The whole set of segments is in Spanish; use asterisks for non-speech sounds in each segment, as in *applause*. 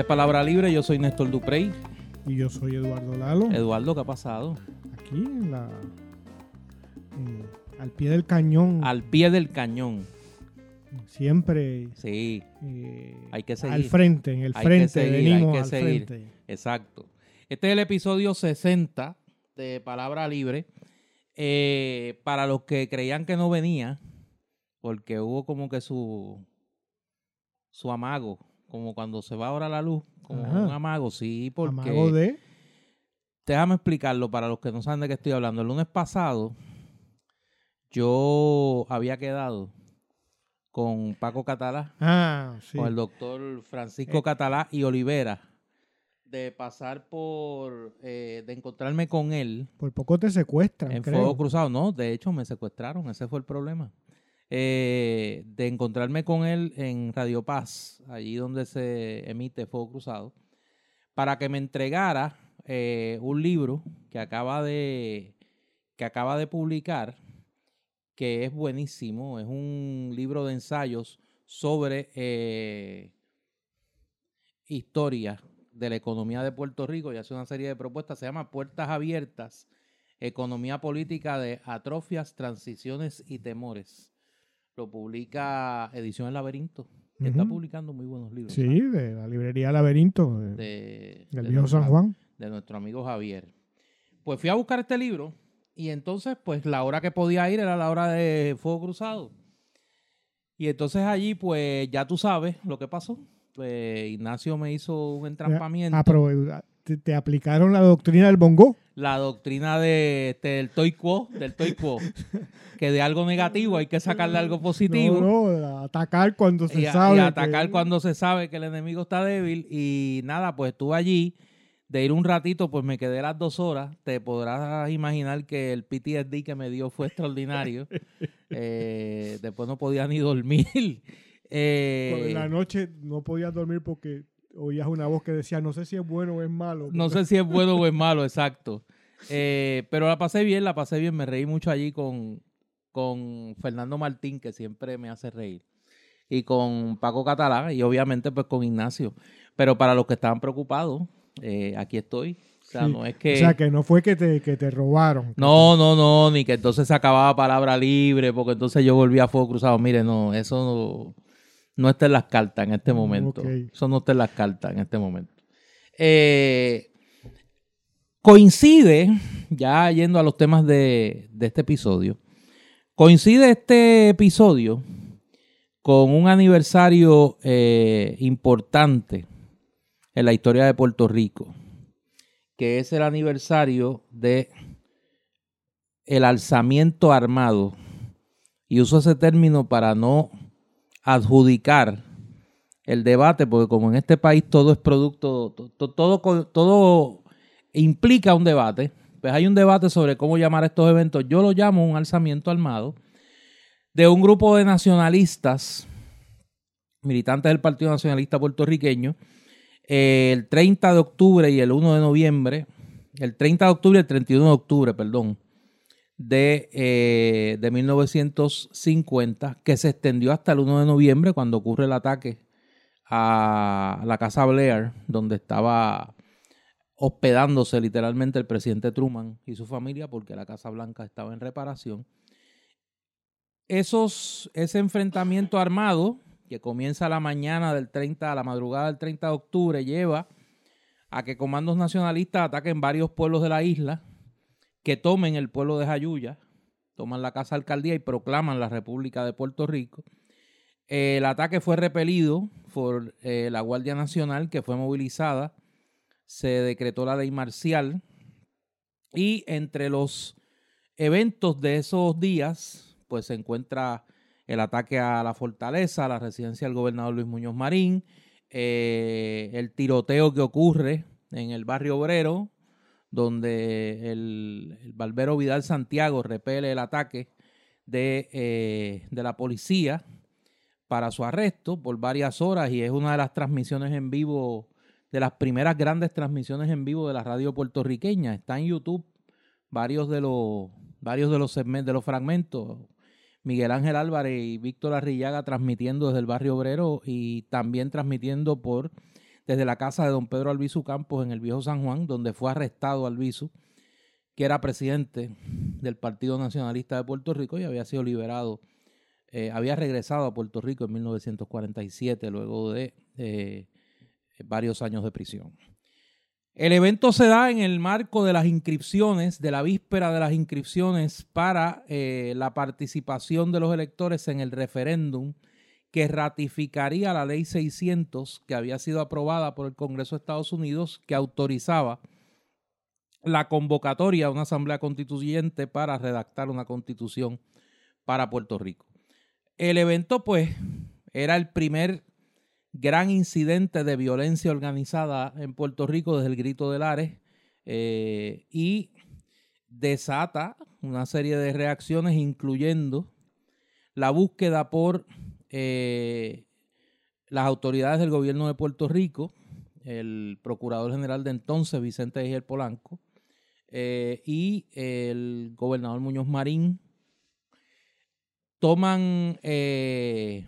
Esta es Palabra Libre, yo soy Néstor Duprey. Y yo soy Eduardo Lalo. Eduardo, ¿qué ha pasado? Aquí en la. al pie del cañón. Al pie del cañón. Siempre. Sí. Eh, hay que seguir. Al frente, en el frente, venimos al frente. Exacto. Este es el episodio 60 de Palabra Libre. Eh, para los que creían que no venía, porque hubo como que su, su amago, como cuando se va ahora la luz, como un amago, sí, porque... ¿Amago de? Déjame explicarlo para los que no saben de qué estoy hablando. El lunes pasado yo había quedado con Paco Catalá, ah, con el doctor Francisco eh. Catalá y Olivera, de pasar por, eh, de encontrarme con él. Por poco te secuestran. En Fuego Cruzado, no, de hecho me secuestraron, ese fue el problema. Eh, de encontrarme con él en Radio Paz, allí donde se emite Fuego Cruzado, para que me entregara eh, un libro que acaba de que acaba de publicar, que es buenísimo, es un libro de ensayos sobre eh, historia de la economía de Puerto Rico y hace una serie de propuestas, se llama Puertas Abiertas, Economía Política de Atrofias, Transiciones y Temores lo publica Edición El Laberinto, que está publicando muy buenos libros. Sí, de la librería Laberinto, de, del viejo San Juan. De nuestro amigo Javier. Pues fui a buscar este libro y entonces, pues la hora que podía ir era la hora de Fuego Cruzado. Y entonces allí, pues ya tú sabes lo que pasó. Pues Ignacio me hizo un entrampamiento. ¿Te, aplicaron la doctrina del bongo? La doctrina de, este, del toy quo, del toy quo. *laughs* que de algo negativo hay que sacarle algo positivo. No, no, atacar cuando se sabe. Y atacar cuando se sabe que el enemigo está débil. Y nada, pues estuve allí. De ir un ratito, pues me quedé las dos horas. Te podrás imaginar que el PTSD que me dio fue extraordinario. *laughs* Eh, después no podía ni dormir. Eh, en la noche no podía dormir porque oías una voz que decía, no sé si es bueno o es malo. No sé si es bueno o es malo, exacto. Eh, pero la pasé bien, la pasé bien, me reí mucho allí con, con Fernando Martín, que siempre me hace reír, y con Paco Catalá, y obviamente pues con Ignacio. Pero para los que estaban preocupados, eh, aquí estoy. O sea, no es que... O sea, que no fue que te, que te robaron. No, no, no, ni que entonces se acababa palabra libre, porque entonces yo volví a fuego cruzado. Mire, no, eso no no está en las cartas en este momento. Eso no está en las cartas en este momento. Eh, coincide, ya yendo a los temas de, este episodio, coincide este episodio con un aniversario eh, importante en la historia de Puerto Rico, que es el aniversario de el alzamiento armado. Y uso ese término para no adjudicar el debate, porque como en este país todo es producto, todo, todo, implica un debate, pues hay un debate sobre cómo llamar a estos eventos. Yo lo llamo un alzamiento armado de un grupo de nacionalistas, militantes del Partido Nacionalista Puertorriqueño, el 30 de octubre y el 1 de noviembre, el 30 de octubre y el 31 de octubre, perdón, de, 1950, eh, que se extendió hasta el 1 de noviembre, cuando ocurre el ataque a la Casa Blair, donde estaba hospedándose literalmente el presidente Truman y su familia, porque la Casa Blanca estaba en reparación. Esos, ese enfrentamiento armado, que comienza la mañana del 30, a la madrugada del 30 de octubre, lleva a que comandos nacionalistas ataquen varios pueblos de la isla, que tomen el pueblo de Jayuya, toman la casa alcaldía y proclaman la República de Puerto Rico. El ataque fue repelido por eh, la Guardia Nacional, que fue movilizada. Se decretó la ley marcial. Y entre los eventos de esos días, pues se encuentra el ataque a la fortaleza, a la residencia del gobernador Luis Muñoz Marín, eh, el tiroteo que ocurre en el barrio obrero, donde el, el Barbero Vidal Santiago repele el ataque de, eh, de, la policía para su arresto por varias horas y es una de las transmisiones en vivo, de las primeras grandes transmisiones en vivo de la radio puertorriqueña. Está en YouTube varios de los, varios de los segmentos, de los fragmentos. Miguel Ángel Álvarez y Víctor Arrillaga transmitiendo desde el barrio obrero y también transmitiendo por desde la casa de don Pedro Albizu Campos en el Viejo San Juan, donde fue arrestado Albizu, que era presidente del Partido Nacionalista de Puerto Rico y había sido liberado, eh, había regresado a Puerto Rico en 1947 luego de eh, varios años de prisión. El evento se da en el marco de las inscripciones, de la víspera de las inscripciones para eh, la participación de los electores en el referéndum que ratificaría la ley 600 que había sido aprobada por el Congreso de Estados Unidos que autorizaba la convocatoria a una asamblea constituyente para redactar una constitución para Puerto Rico. El evento pues era el primer gran incidente de violencia organizada en Puerto Rico desde el grito de Lares eh, y desata una serie de reacciones incluyendo la búsqueda por eh, las autoridades del gobierno de Puerto Rico, el procurador general de entonces, Vicente Eger Polanco, eh, y el gobernador Muñoz Marín, toman, eh,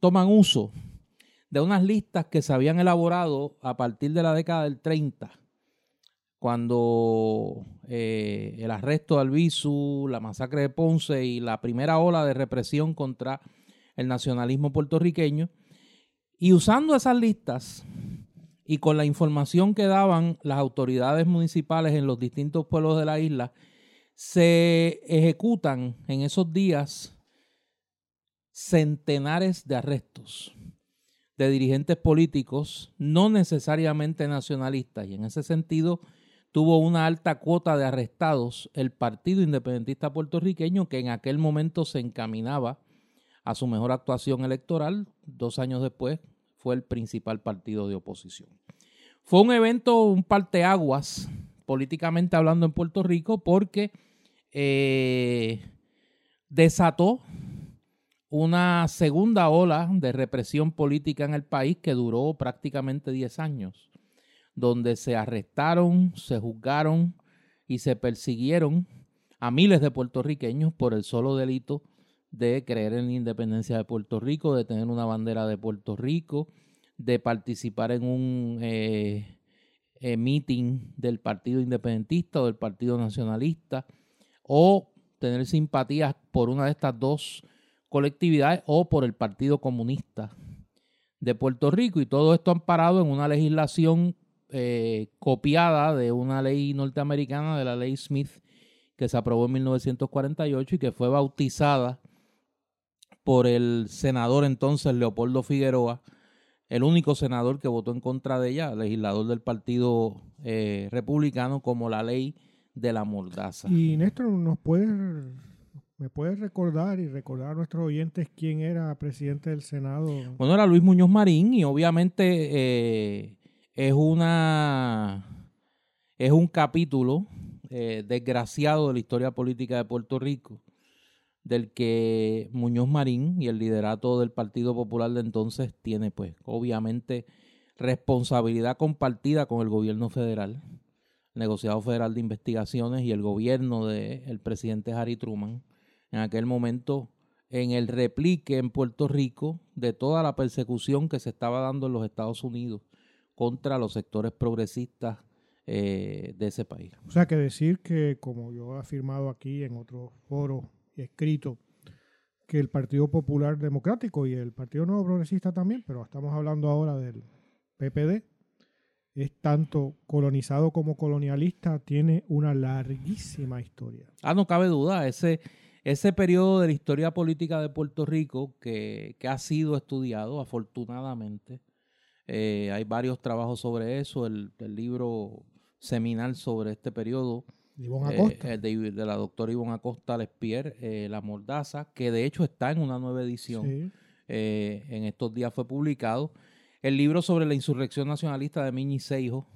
toman uso de unas listas que se habían elaborado a partir de la década del 30 cuando eh, el arresto de Albizu, la masacre de Ponce y la primera ola de represión contra el nacionalismo puertorriqueño. Y usando esas listas y con la información que daban las autoridades municipales en los distintos pueblos de la isla, se ejecutan en esos días centenares de arrestos de dirigentes políticos, no necesariamente nacionalistas, y en ese sentido tuvo una alta cuota de arrestados el Partido Independentista Puertorriqueño, que en aquel momento se encaminaba a su mejor actuación electoral. Dos años después fue el principal partido de oposición. Fue un evento, un parteaguas, políticamente hablando en Puerto Rico, porque eh, desató una segunda ola de represión política en el país que duró prácticamente 10 años donde se arrestaron, se juzgaron y se persiguieron a miles de puertorriqueños por el solo delito de creer en la independencia de Puerto Rico, de tener una bandera de Puerto Rico, de participar en un eh, eh, meeting del Partido Independentista o del Partido Nacionalista, o tener simpatías por una de estas dos colectividades o por el Partido Comunista de Puerto Rico. Y todo esto amparado en una legislación eh, copiada de una ley norteamericana, de la ley Smith, que se aprobó en 1948 y que fue bautizada por el senador entonces Leopoldo Figueroa, el único senador que votó en contra de ella, legislador del Partido eh, Republicano, como la ley de la mordaza. Y Néstor, ¿nos puede, me puedes recordar y recordar a nuestros oyentes quién era presidente del Senado? Bueno, era Luis Muñoz Marín y obviamente eh, es una es un capítulo eh, desgraciado de la historia política de Puerto Rico, del que Muñoz Marín y el liderato del Partido Popular de entonces tiene, pues, obviamente responsabilidad compartida con el gobierno federal, el negociado federal de investigaciones y el gobierno del presidente Harry Truman, en aquel momento en el replique en Puerto Rico de toda la persecución que se estaba dando en los Estados Unidos contra los sectores progresistas eh, de ese país. O sea, que decir que, como yo he afirmado aquí en otros foros y escrito, que el Partido Popular Democrático y el Partido Nuevo Progresista también, pero estamos hablando ahora del PPD, es tanto colonizado como colonialista, tiene una larguísima historia. Ah, no cabe duda, ese, ese periodo de la historia política de Puerto Rico que, que ha sido estudiado, afortunadamente, eh, hay varios trabajos sobre eso, el, libro seminal sobre este periodo. Eh, de, la doctora Ivonne Acosta Lespier, eh, La Mordaza, que de hecho está en una nueva edición. en estos días fue publicado. El libro sobre la insurrección nacionalista de Miñi Seijo.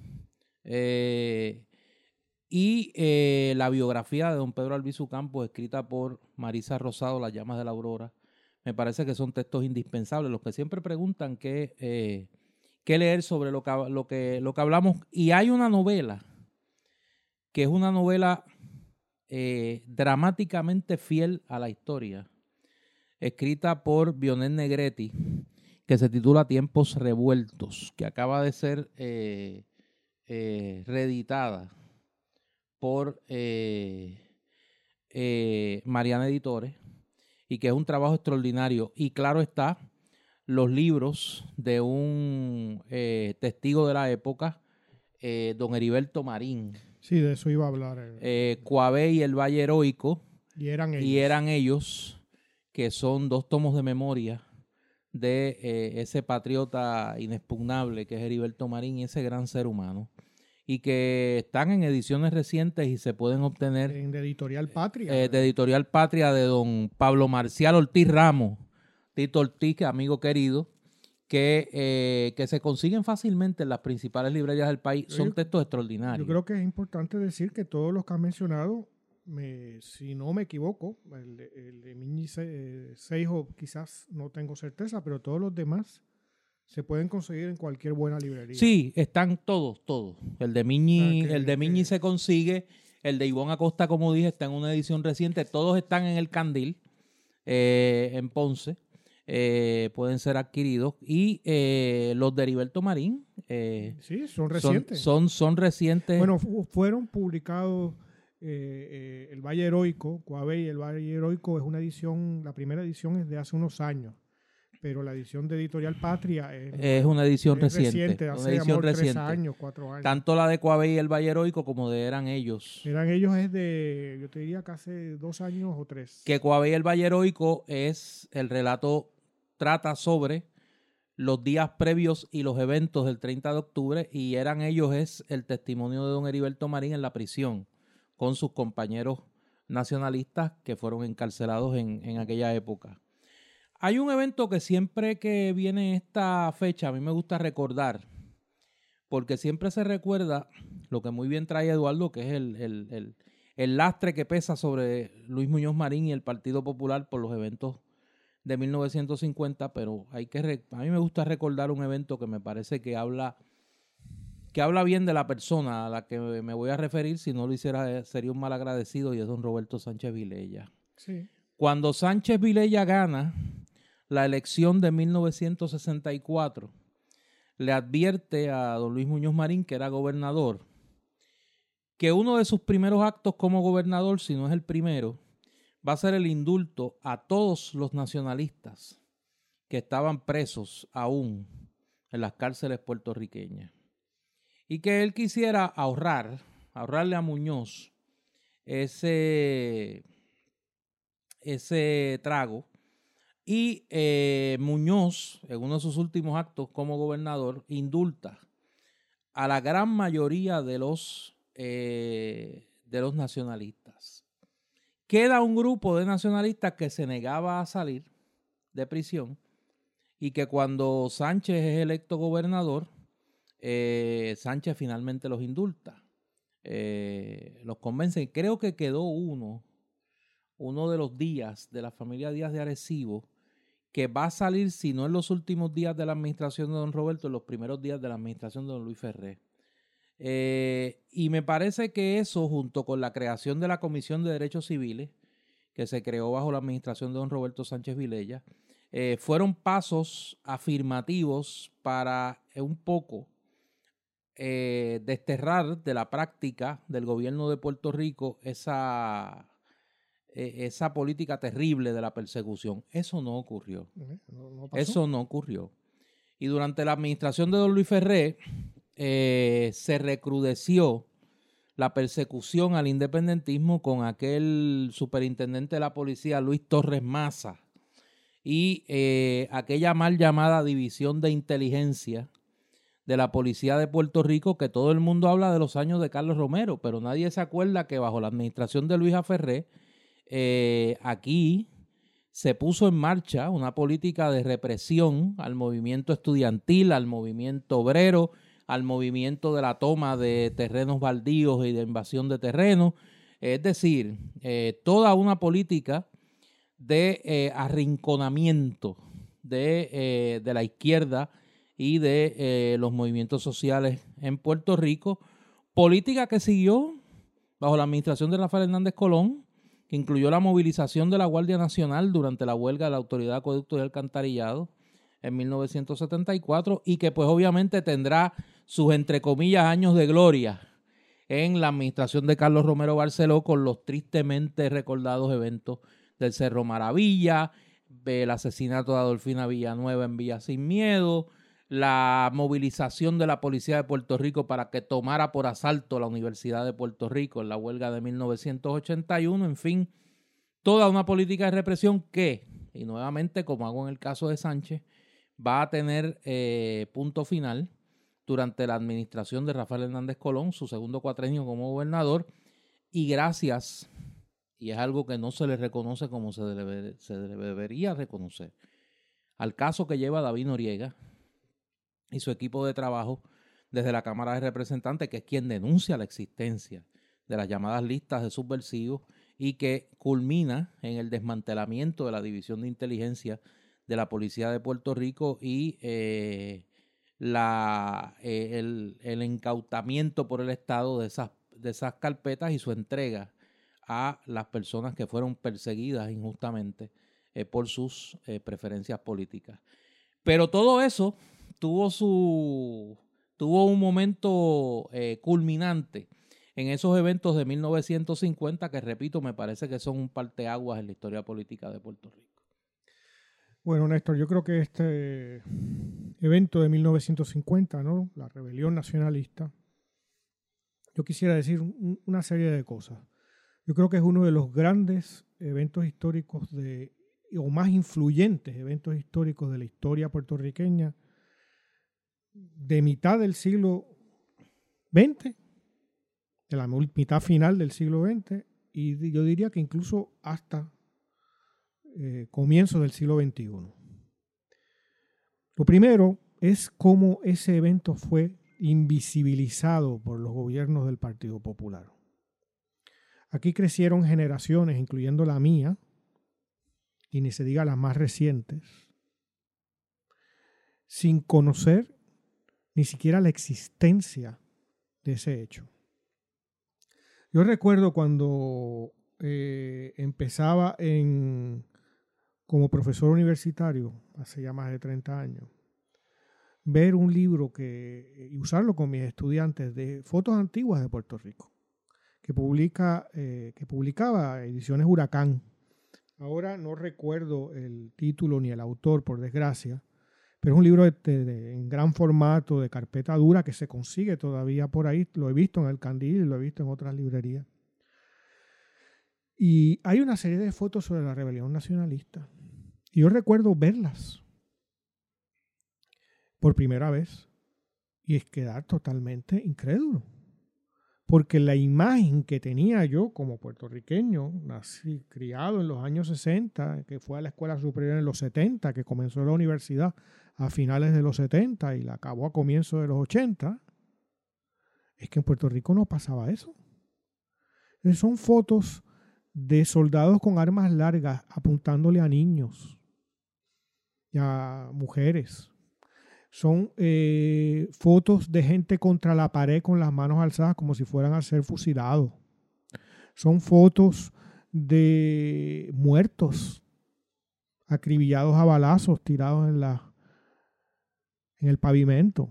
y la biografía de don Pedro Albizu Campos, escrita por Marisa Rosado, Las llamas de la aurora. Me parece que son textos indispensables. Los que siempre preguntan qué que leer sobre lo que, lo, que, hablamos. Y hay una novela, que es una novela eh, dramáticamente fiel a la historia, escrita por Bionel Negretti, que se titula Tiempos Revueltos, que acaba de ser eh, eh, reeditada por Mariana Editores y que es un trabajo extraordinario. Y claro está, los libros de un testigo de la época, don Heriberto Marín. Sí, de eso iba a hablar. Eh, y el Valle Heroico. Y eran ellos. Y eran ellos, que son dos tomos de memoria de eh, ese patriota inexpugnable que es Heriberto Marín y ese gran ser humano. Y que están en ediciones recientes y se pueden obtener. En de Editorial Patria. Eh, de Editorial Patria de don Pablo Marcial Ortiz Ramos, Tito Ortiz, amigo querido, que, eh, que se consiguen fácilmente en las principales librerías del país. Son textos extraordinarios. Yo creo que es importante decir que todos los que han mencionado me, si no me equivoco, el, el de Miñi Seijo quizás no tengo certeza, pero todos los demás se pueden conseguir en cualquier buena librería. Sí, están todos, todos. El de Miñi, el de Miñi se consigue, el de Ivonne Acosta, como dije, está en una edición reciente, todos están en el Candil, eh, en Ponce. Eh, pueden ser adquiridos y eh, los de Heriberto Marín sí, son recientes. Son, son recientes. Bueno, fueron publicados eh, eh, el Valle Heroico, Coabey, el Valle Heroico es una edición, la primera edición es de hace unos años, pero la edición de Editorial Patria es, una edición reciente, hace edición reciente. años, cuatro años. Tanto la de Coabey y el Valle Heroico como de Eran Ellos. Eran Ellos es de, yo te diría que hace dos años o tres. Que Coabey y el Valle Heroico es, el relato trata sobre los días previos y los eventos del 30 de octubre y Eran Ellos es el testimonio de don Heriberto Marín en la prisión con sus compañeros nacionalistas que fueron encarcelados en, aquella época. Hay un evento que siempre que viene esta fecha a mí me gusta recordar, porque siempre se recuerda lo que muy bien trae Eduardo, que es el, el, lastre que pesa sobre Luis Muñoz Marín y el Partido Popular por los eventos de 1950, pero hay que a mí me gusta recordar un evento que me parece que habla que habla bien de la persona a la que me voy a referir, si no lo hiciera eh, sería un mal agradecido y es don Roberto Sánchez Vilella. Cuando Sánchez Vilella gana la elección de 1964, le advierte a don Luis Muñoz Marín, que era gobernador, que uno de sus primeros actos como gobernador, si no es el primero, va a ser el indulto a todos los nacionalistas que estaban presos aún en las cárceles puertorriqueñas y que él quisiera ahorrar, ahorrarle a Muñoz ese, ese trago. Y eh, Muñoz, en uno de sus últimos actos como gobernador, indulta a la gran mayoría de los, eh, de los nacionalistas. Queda un grupo de nacionalistas que se negaba a salir de prisión y que cuando Sánchez es electo gobernador, eh, Sánchez finalmente los indulta. Eh, los convence. Creo que quedó uno, uno de los días de la familia Díaz de Arecibo, que va a salir, si no en los últimos días de la administración de don Roberto, en los primeros días de la administración de don Luis Ferré. Eh, y me parece que eso, junto con la creación de la Comisión de Derechos Civiles, que se creó bajo la administración de don Roberto Sánchez Vilella, fueron pasos afirmativos para un poco eh, desterrar de la práctica del gobierno de Puerto Rico esa, e, esa política terrible de la persecución. Eso no ocurrió. Eso no ocurrió. Y durante la administración de don Luis Ferré eh, se recrudeció la persecución al independentismo con aquel superintendente de la policía, Luis Torres Maza, y eh, aquella mal llamada división de inteligencia de la policía de Puerto Rico, que todo el mundo habla de los años de Carlos Romero, pero nadie se acuerda que bajo la administración de Luisa Ferré, eh, aquí se puso en marcha una política de represión al movimiento estudiantil, al movimiento obrero, al movimiento de la toma de terrenos baldíos y de invasión de terrenos. Es decir, eh, toda una política de eh, arrinconamiento de, de la izquierda y de eh, los movimientos sociales en Puerto Rico. Política que siguió bajo la administración de Rafael Hernández Colón, que incluyó la movilización de la Guardia Nacional durante la huelga de la Autoridad de Acueducto y Alcantarillado, en 1974 y que pues obviamente tendrá sus entre comillas años de gloria en la administración de Carlos Romero Barceló con los tristemente recordados eventos del Cerro Maravilla, el asesinato de Adolfina Villanueva en Villa Sin Miedo, la movilización de la policía de Puerto Rico para que tomara por asalto la Universidad de Puerto Rico en la huelga de 1981, en fin, toda una política de represión que, y nuevamente como hago en el caso de Sánchez, va a tener eh, punto final durante la administración de Rafael Hernández Colón, su segundo cuatrenio como gobernador, y gracias, y es algo que no se le reconoce como se, se debería reconocer, al caso que lleva David Noriega, y su equipo de trabajo desde la Cámara de Representantes, que es quien denuncia la existencia de las llamadas listas de subversivos y que culmina en el desmantelamiento de la División de Inteligencia de la Policía de Puerto Rico y eh, eh, el, incautamiento por el Estado de esas, de esas carpetas y su entrega a las personas que fueron perseguidas injustamente eh, por sus preferencias políticas. Pero todo eso tuvo su tuvo un momento eh, culminante en esos eventos de 1950 que repito me parece que son un parteaguas en la historia política de Puerto Rico. Bueno, Néstor, yo creo que este evento de 1950, ¿no? La rebelión nacionalista, yo quisiera decir una serie de cosas. Yo creo que es uno de los grandes eventos históricos de, o más influyentes eventos históricos de la historia puertorriqueña de mitad del siglo XX, de la mitad final del siglo XX, y yo diría que incluso hasta eh, comienzo del siglo XXI. Lo primero es cómo ese evento fue invisibilizado por los gobiernos del Partido Popular. Aquí crecieron generaciones, incluyendo la mía, y ni se diga las más recientes, sin conocer ni siquiera la existencia de ese hecho. Yo recuerdo cuando eh, empezaba en, como profesor universitario, hace ya más de 30 años, ver un libro que, y usarlo con mis estudiantes de fotos antiguas de Puerto Rico, que, publica, eh, que publicaba Ediciones Huracán. Ahora no recuerdo el título ni el autor, por desgracia, pero es un libro en gran formato, de carpeta dura, que se consigue todavía por ahí. Lo he visto en el Candil lo he visto en otras librerías. Y hay una serie de fotos sobre la rebelión nacionalista. Y yo recuerdo verlas por primera vez y es quedar totalmente incrédulo porque la imagen que tenía yo como puertorriqueño, nací, criado en los años 60, que fue a la escuela superior en los 70, que comenzó la universidad a finales de los 70 y la acabó a comienzos de los 80, es que en Puerto Rico no pasaba eso. Son fotos de soldados con armas largas apuntándole a niños mujeres, son eh, fotos de gente contra la pared con las manos alzadas como si fueran a ser fusilados. Son fotos de muertos, acribillados a balazos, tirados en, la, en el pavimento.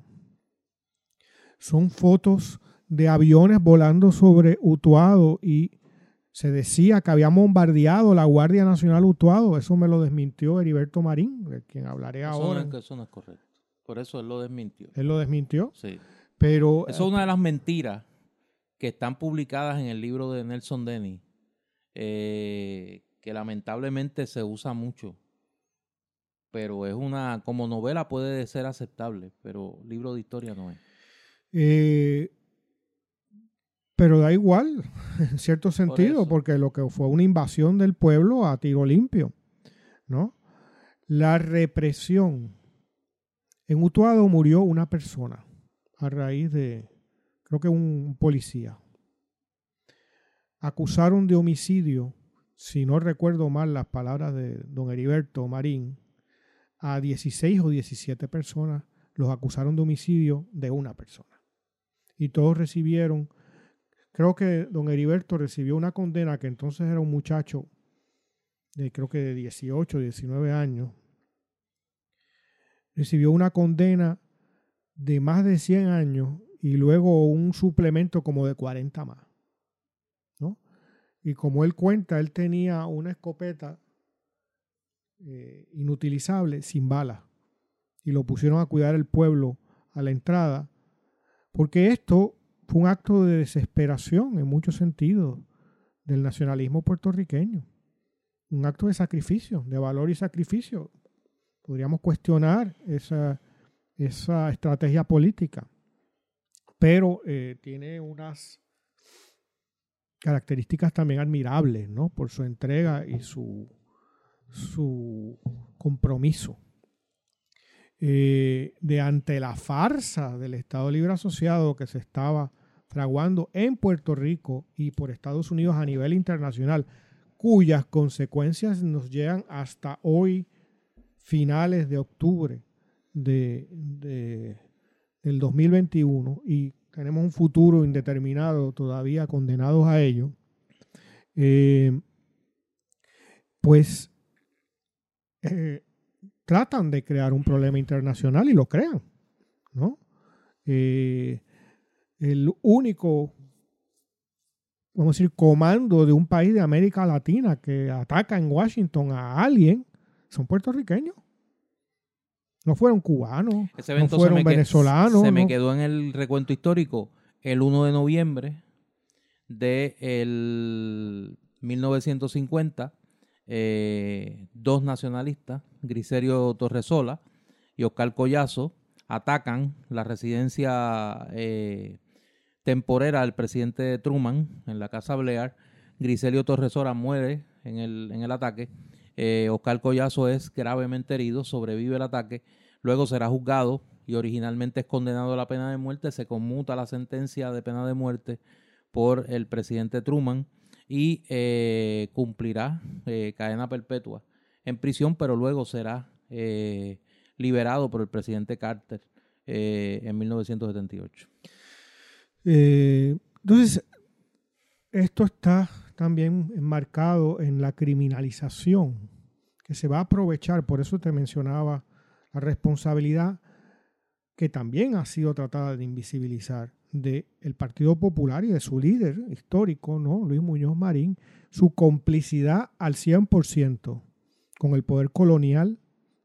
Son fotos de aviones volando sobre Utuado y se decía que había bombardeado la Guardia Nacional Utuado. Eso me lo desmintió Heriberto Marín, de quien hablaré ahora. eso no es correcto. Por eso él lo desmintió. Él lo desmintió. Sí. Pero. Eso es una de las mentiras que están publicadas en el libro de Nelson Denny, eh, que lamentablemente se usa mucho. Pero es una. Como novela puede ser aceptable, pero libro de historia no es. Eh, pero da igual, *laughs* en cierto sentido, porque lo que fue una invasión del pueblo a tiro limpio, ¿no? La represión en Utuado murió una persona a raíz de, creo que un policía. Acusaron de homicidio, si no recuerdo mal las palabras de don Heriberto Marín, a 16 o 17 personas los acusaron de homicidio de una persona. Y todos recibieron, creo que don Heriberto recibió una condena que entonces era un muchacho de creo que de 18, 19 años, recibió una condena de más de 100 años y luego un suplemento como de 40 más. ¿no? Y como él cuenta, él tenía una escopeta eh, inutilizable sin balas y lo pusieron a cuidar el pueblo a la entrada, porque esto fue un acto de desesperación en muchos sentidos del nacionalismo puertorriqueño, un acto de sacrificio, de valor y sacrificio. Podríamos cuestionar esa, esa estrategia política, pero eh, tiene unas características también admirables, ¿no? Por su entrega y su, su compromiso. Eh, de ante la farsa del Estado Libre Asociado que se estaba fraguando en Puerto Rico y por Estados Unidos a nivel internacional, cuyas consecuencias nos llegan hasta hoy, finales de octubre de, del 2021, y tenemos un futuro indeterminado todavía condenados a ello, eh, pues eh, tratan de crear un problema internacional y lo crean, ¿no? Eh, el único, vamos a decir, comando de un país de América Latina que ataca en Washington a alguien son puertorriqueños. No fueron cubanos, no fueron venezolanos. Se me quedó en el recuento histórico el 1 de noviembre de el 1950 eh, dos nacionalistas, Griserio Torresola y Oscar Collazo, atacan la residencia eh, temporera del presidente Truman en la Casa Blair. Griselio Torresola muere en el, en el ataque. Eh, Oscar Collazo es gravemente herido, sobrevive el ataque. Luego será juzgado y originalmente es condenado a la pena de muerte. Se conmuta la sentencia de pena de muerte por el presidente Truman y eh, cumplirá eh, cadena perpetua en prisión, pero luego será eh, liberado por el presidente Carter en 1978. entonces, esto está también enmarcado en la criminalización que se va a aprovechar, por eso te mencionaba la responsabilidad que también ha sido tratada de invisibilizar del Partido Popular y de su líder histórico, ¿no? Luis Muñoz Marín, su complicidad al 100% con el poder colonial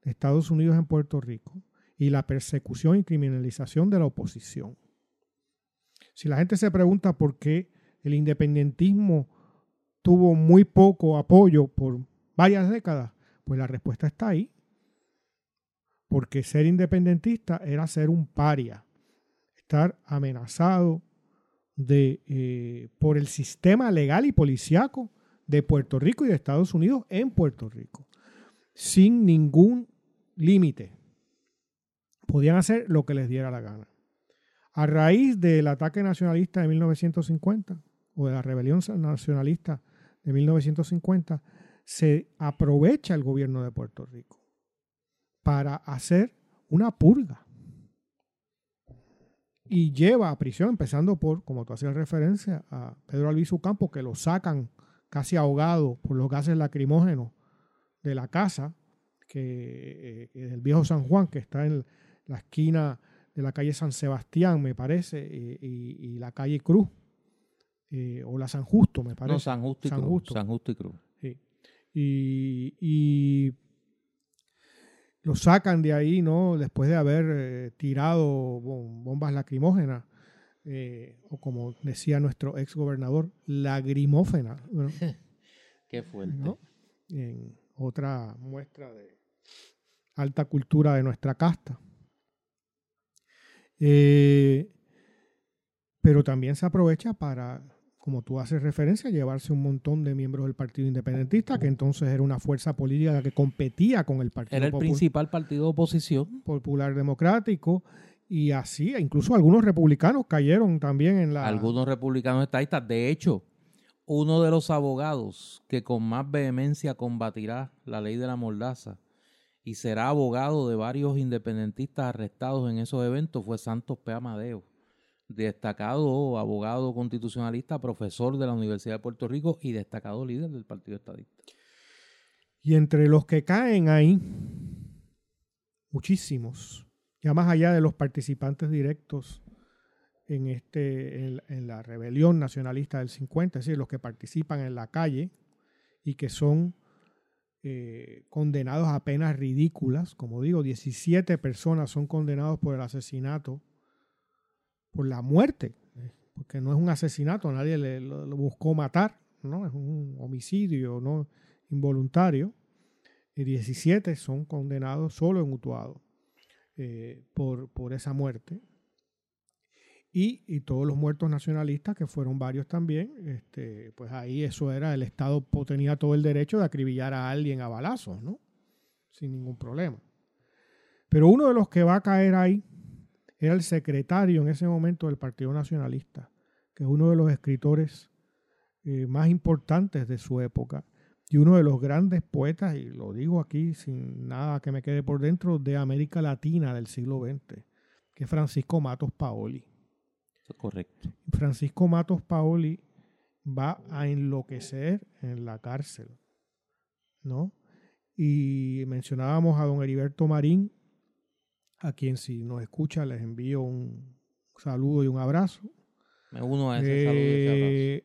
de Estados Unidos en Puerto Rico y la persecución y criminalización de la oposición. Si la gente se pregunta por qué el independentismo tuvo muy poco apoyo por varias décadas, pues la respuesta está ahí. Porque ser independentista era ser un paria, estar amenazado de, eh, por el sistema legal y policiaco de Puerto Rico y de Estados Unidos en Puerto Rico, sin ningún límite. Podían hacer lo que les diera la gana. A raíz del ataque nacionalista de 1950 o de la rebelión nacionalista de 1950, se aprovecha el gobierno de Puerto Rico para hacer una purga y lleva a prisión, empezando por, como tú hacías referencia, a Pedro Albizu Campos, que lo sacan casi ahogado por los gases lacrimógenos de la casa, que eh, del viejo San Juan, que está en la esquina de la calle San Sebastián, me parece, y, la calle Cruz, eh, o la San Justo, me parece. No, San Justo y Cruz. San Justo y Cruz. Sí. y lo sacan de ahí, ¿no? Después de haber eh, tirado bombas lacrimógenas, eh, o como decía nuestro ex gobernador, lagrimófena. *laughs* Qué fuerte. En otra muestra de alta cultura de nuestra casta. Eh, pero también se aprovecha para como tú haces referencia, llevarse un montón de miembros del Partido Independentista, que entonces era una fuerza política que competía con el Partido Era el principal partido de oposición. Popular Democrático. Y así, incluso algunos republicanos cayeron también en la... Algunos republicanos estadistas. De hecho, uno de los abogados que con más vehemencia combatirá la ley de la mordaza y será abogado de varios independentistas arrestados en esos eventos fue Santos P. Amadeo destacado abogado constitucionalista, profesor de la Universidad de Puerto Rico y destacado líder del Partido Estadista. Y entre los que caen ahí, muchísimos, ya más allá de los participantes directos en, este, en, la rebelión nacionalista del 50, es decir, los que participan en la calle y que son eh, condenados a penas ridículas. Como digo, 17 personas son condenados por el asesinato, por la muerte, porque no es un asesinato, nadie le, lo, buscó matar, ¿no? Es un homicidio no involuntario. Y 17 son condenados solo en Utuado eh, por, por esa muerte y, todos los muertos nacionalistas, que fueron varios también, este, pues ahí eso era, el Estado tenía todo el derecho de acribillar a alguien a balazos, ¿no? Sin ningún problema. Pero uno de los que va a caer ahí era el secretario en ese momento del Partido Nacionalista, que es uno de los escritores eh, más importantes de su época y uno de los grandes poetas, y lo digo aquí sin nada que me quede por dentro, de América Latina del siglo XX, que es Francisco Matos Paoli. Correcto. Francisco Matos Paoli va a enloquecer en la cárcel, ¿no? Y mencionábamos a don Heriberto Marín, a quien si nos escucha les envío un saludo y un abrazo. Me uno a ese saludo y ese abrazo. Eh,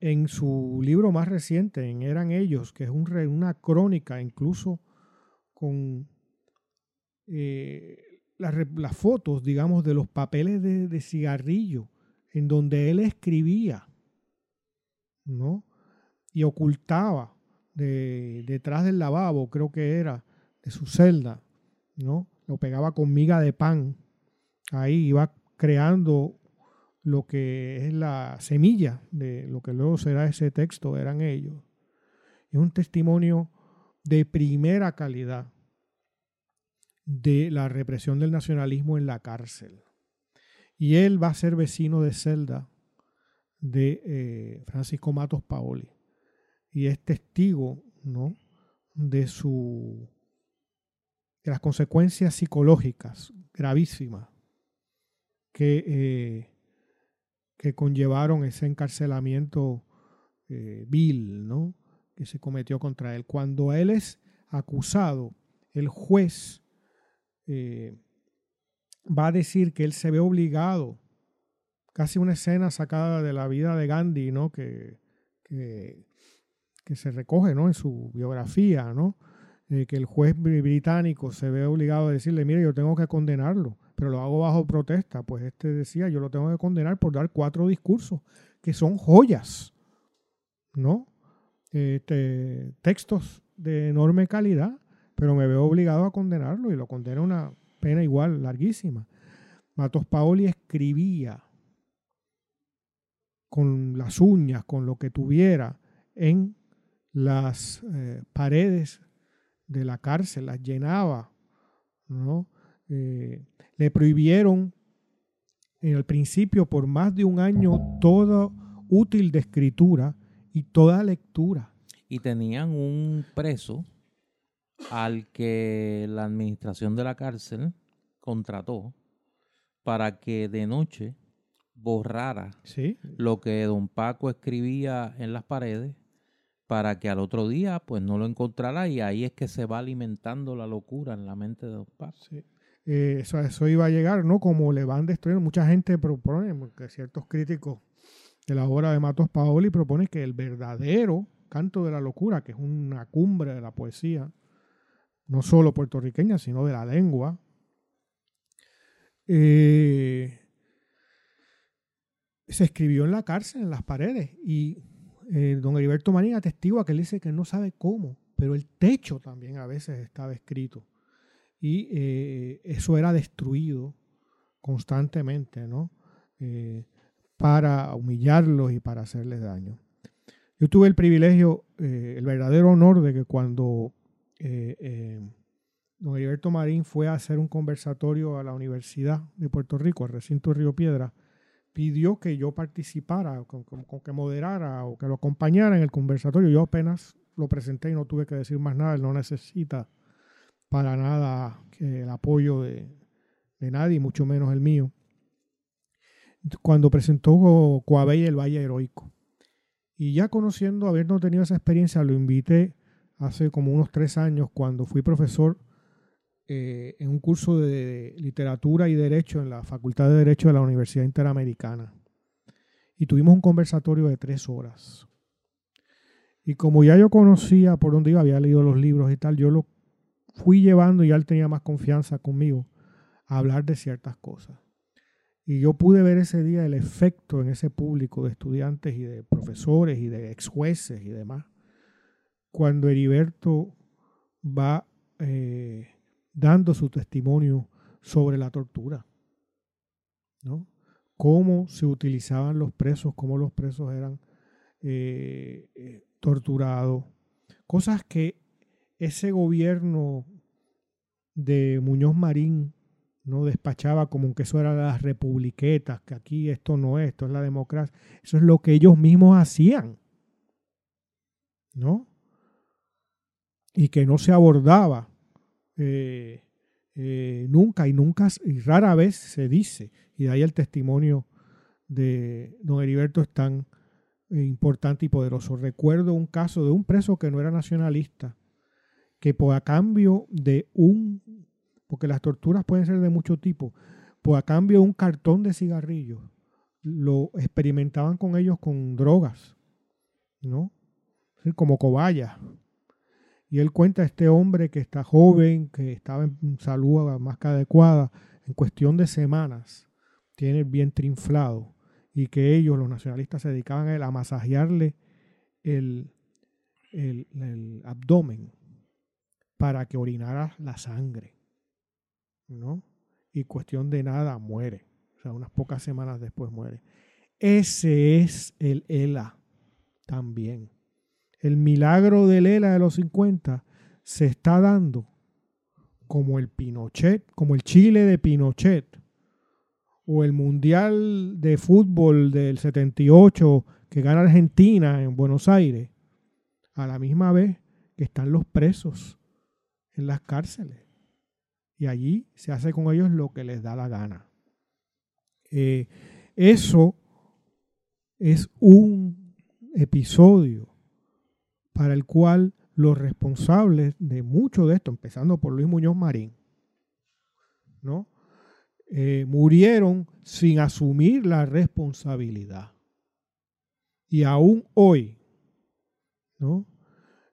en su libro más reciente, en Eran Ellos, que es un, una crónica incluso con eh, las, fotos, digamos, de los papeles de, cigarrillo en donde él escribía, ¿no? Y ocultaba detrás del lavabo, creo que era, de su celda, ¿no? Lo pegaba con miga de pan. Ahí iba creando lo que es la semilla de lo que luego será ese texto, eran ellos. Es un testimonio de primera calidad de la represión del nacionalismo en la cárcel. Y él va a ser vecino de celda de eh, Francisco Matos Paoli. Y es testigo ¿no? de, su, de las consecuencias psicológicas gravísimas que, eh, que conllevaron ese encarcelamiento eh, vil ¿no? que se cometió contra él. Cuando él es acusado, el juez eh, va a decir que él se ve obligado, casi una escena sacada de la vida de Gandhi, ¿no? Que, que, se recoge ¿no? en su biografía, ¿no? Eh, que el juez británico se ve obligado a decirle, mire, yo tengo que condenarlo, pero lo hago bajo protesta. Pues este decía, yo lo tengo que condenar por dar cuatro discursos, que son joyas, ¿no? Este, textos de enorme calidad pero me veo obligado a condenarlo y lo condena una pena igual, larguísima. Matos Paoli escribía con las uñas, con lo que tuviera, en las eh, paredes de la cárcel, las llenaba, ¿no? Eh, le prohibieron en el principio por más de un año todo útil de escritura y toda lectura. Y tenían un preso al que la administración de la cárcel contrató para que de noche borrara lo que don Paco escribía en las paredes para que al otro día pues no lo encontrara y ahí es que se va alimentando la locura en la mente de don Paco. Eh, eso, eso iba a llegar, ¿no? Como le van destruyendo. Mucha gente propone, porque ciertos críticos de la obra de Matos Paoli proponen que el verdadero canto de la locura, que es una cumbre de la poesía, no solo puertorriqueña, sino de la lengua. Eh, se escribió en la cárcel, en las paredes, y eh, don Heriberto Marín atestigua que él dice que no sabe cómo, pero el techo también a veces estaba escrito. Y eh, eso era destruido constantemente, ¿no? para humillarlos y para hacerles daño. Yo tuve el privilegio, el verdadero honor de que cuando eh, eh, don Heriberto Marín fue a hacer un conversatorio a la Universidad de Puerto Rico, al recinto de Río Piedra, pidió que yo participara, con, que moderara o que lo acompañara en el conversatorio. Yo apenas lo presenté y no tuve que decir más nada. Él no necesita para nada el apoyo de, nadie, mucho menos el mío. Cuando presentó Coabey el Valle Heroico. Y ya conociendo, habiendo tenido esa experiencia, lo invité hace como unos tres años cuando fui profesor eh, en un curso de literatura y derecho en la Facultad de Derecho de la Universidad Interamericana. Y tuvimos un conversatorio de tres horas. Y como ya yo conocía por dónde iba, había leído los libros y tal, yo lo fui llevando y ya él tenía más confianza conmigo a hablar de ciertas cosas. Y yo pude ver ese día el efecto en ese público de estudiantes y de profesores y de ex jueces y demás, cuando Heriberto va eh, dando su testimonio sobre la tortura, ¿no? Cómo se utilizaban los presos, cómo los presos eran eh, eh, torturados, cosas que ese gobierno de Muñoz Marín no despachaba como que eso era las republiquetas, que aquí esto no es, esto es la democracia. Eso es lo que ellos mismos hacían. ¿No? Y que no se abordaba eh, eh, nunca y nunca y rara vez se dice. Y de ahí el testimonio de don Heriberto es tan eh, importante y poderoso. Recuerdo un caso de un preso que no era nacionalista, que por a cambio de un porque las torturas pueden ser de mucho tipo, pues a cambio de un cartón de cigarrillos, lo experimentaban con ellos con drogas, ¿no? Como cobaya. Y él cuenta a este hombre que está joven, que estaba en salud más que adecuada, en cuestión de semanas, tiene el vientre inflado, y que ellos, los nacionalistas, se dedicaban a, él a masajearle el, el abdomen para que orinara la sangre. ¿no? Y cuestión de nada muere. O sea, unas pocas semanas después muere. Ese es el ELA también. El milagro del ELA de los 50 se está dando como el Pinochet, como el Chile de Pinochet, o el Mundial de Fútbol del 78 que gana Argentina en Buenos Aires, a la misma vez que están los presos en las cárceles y allí se hace con ellos lo que les da la gana. Eh, eso es un episodio para el cual los responsables de mucho de esto, empezando por Luis Muñoz Marín, ¿no? Eh, murieron sin asumir la responsabilidad. Y aún hoy, ¿no?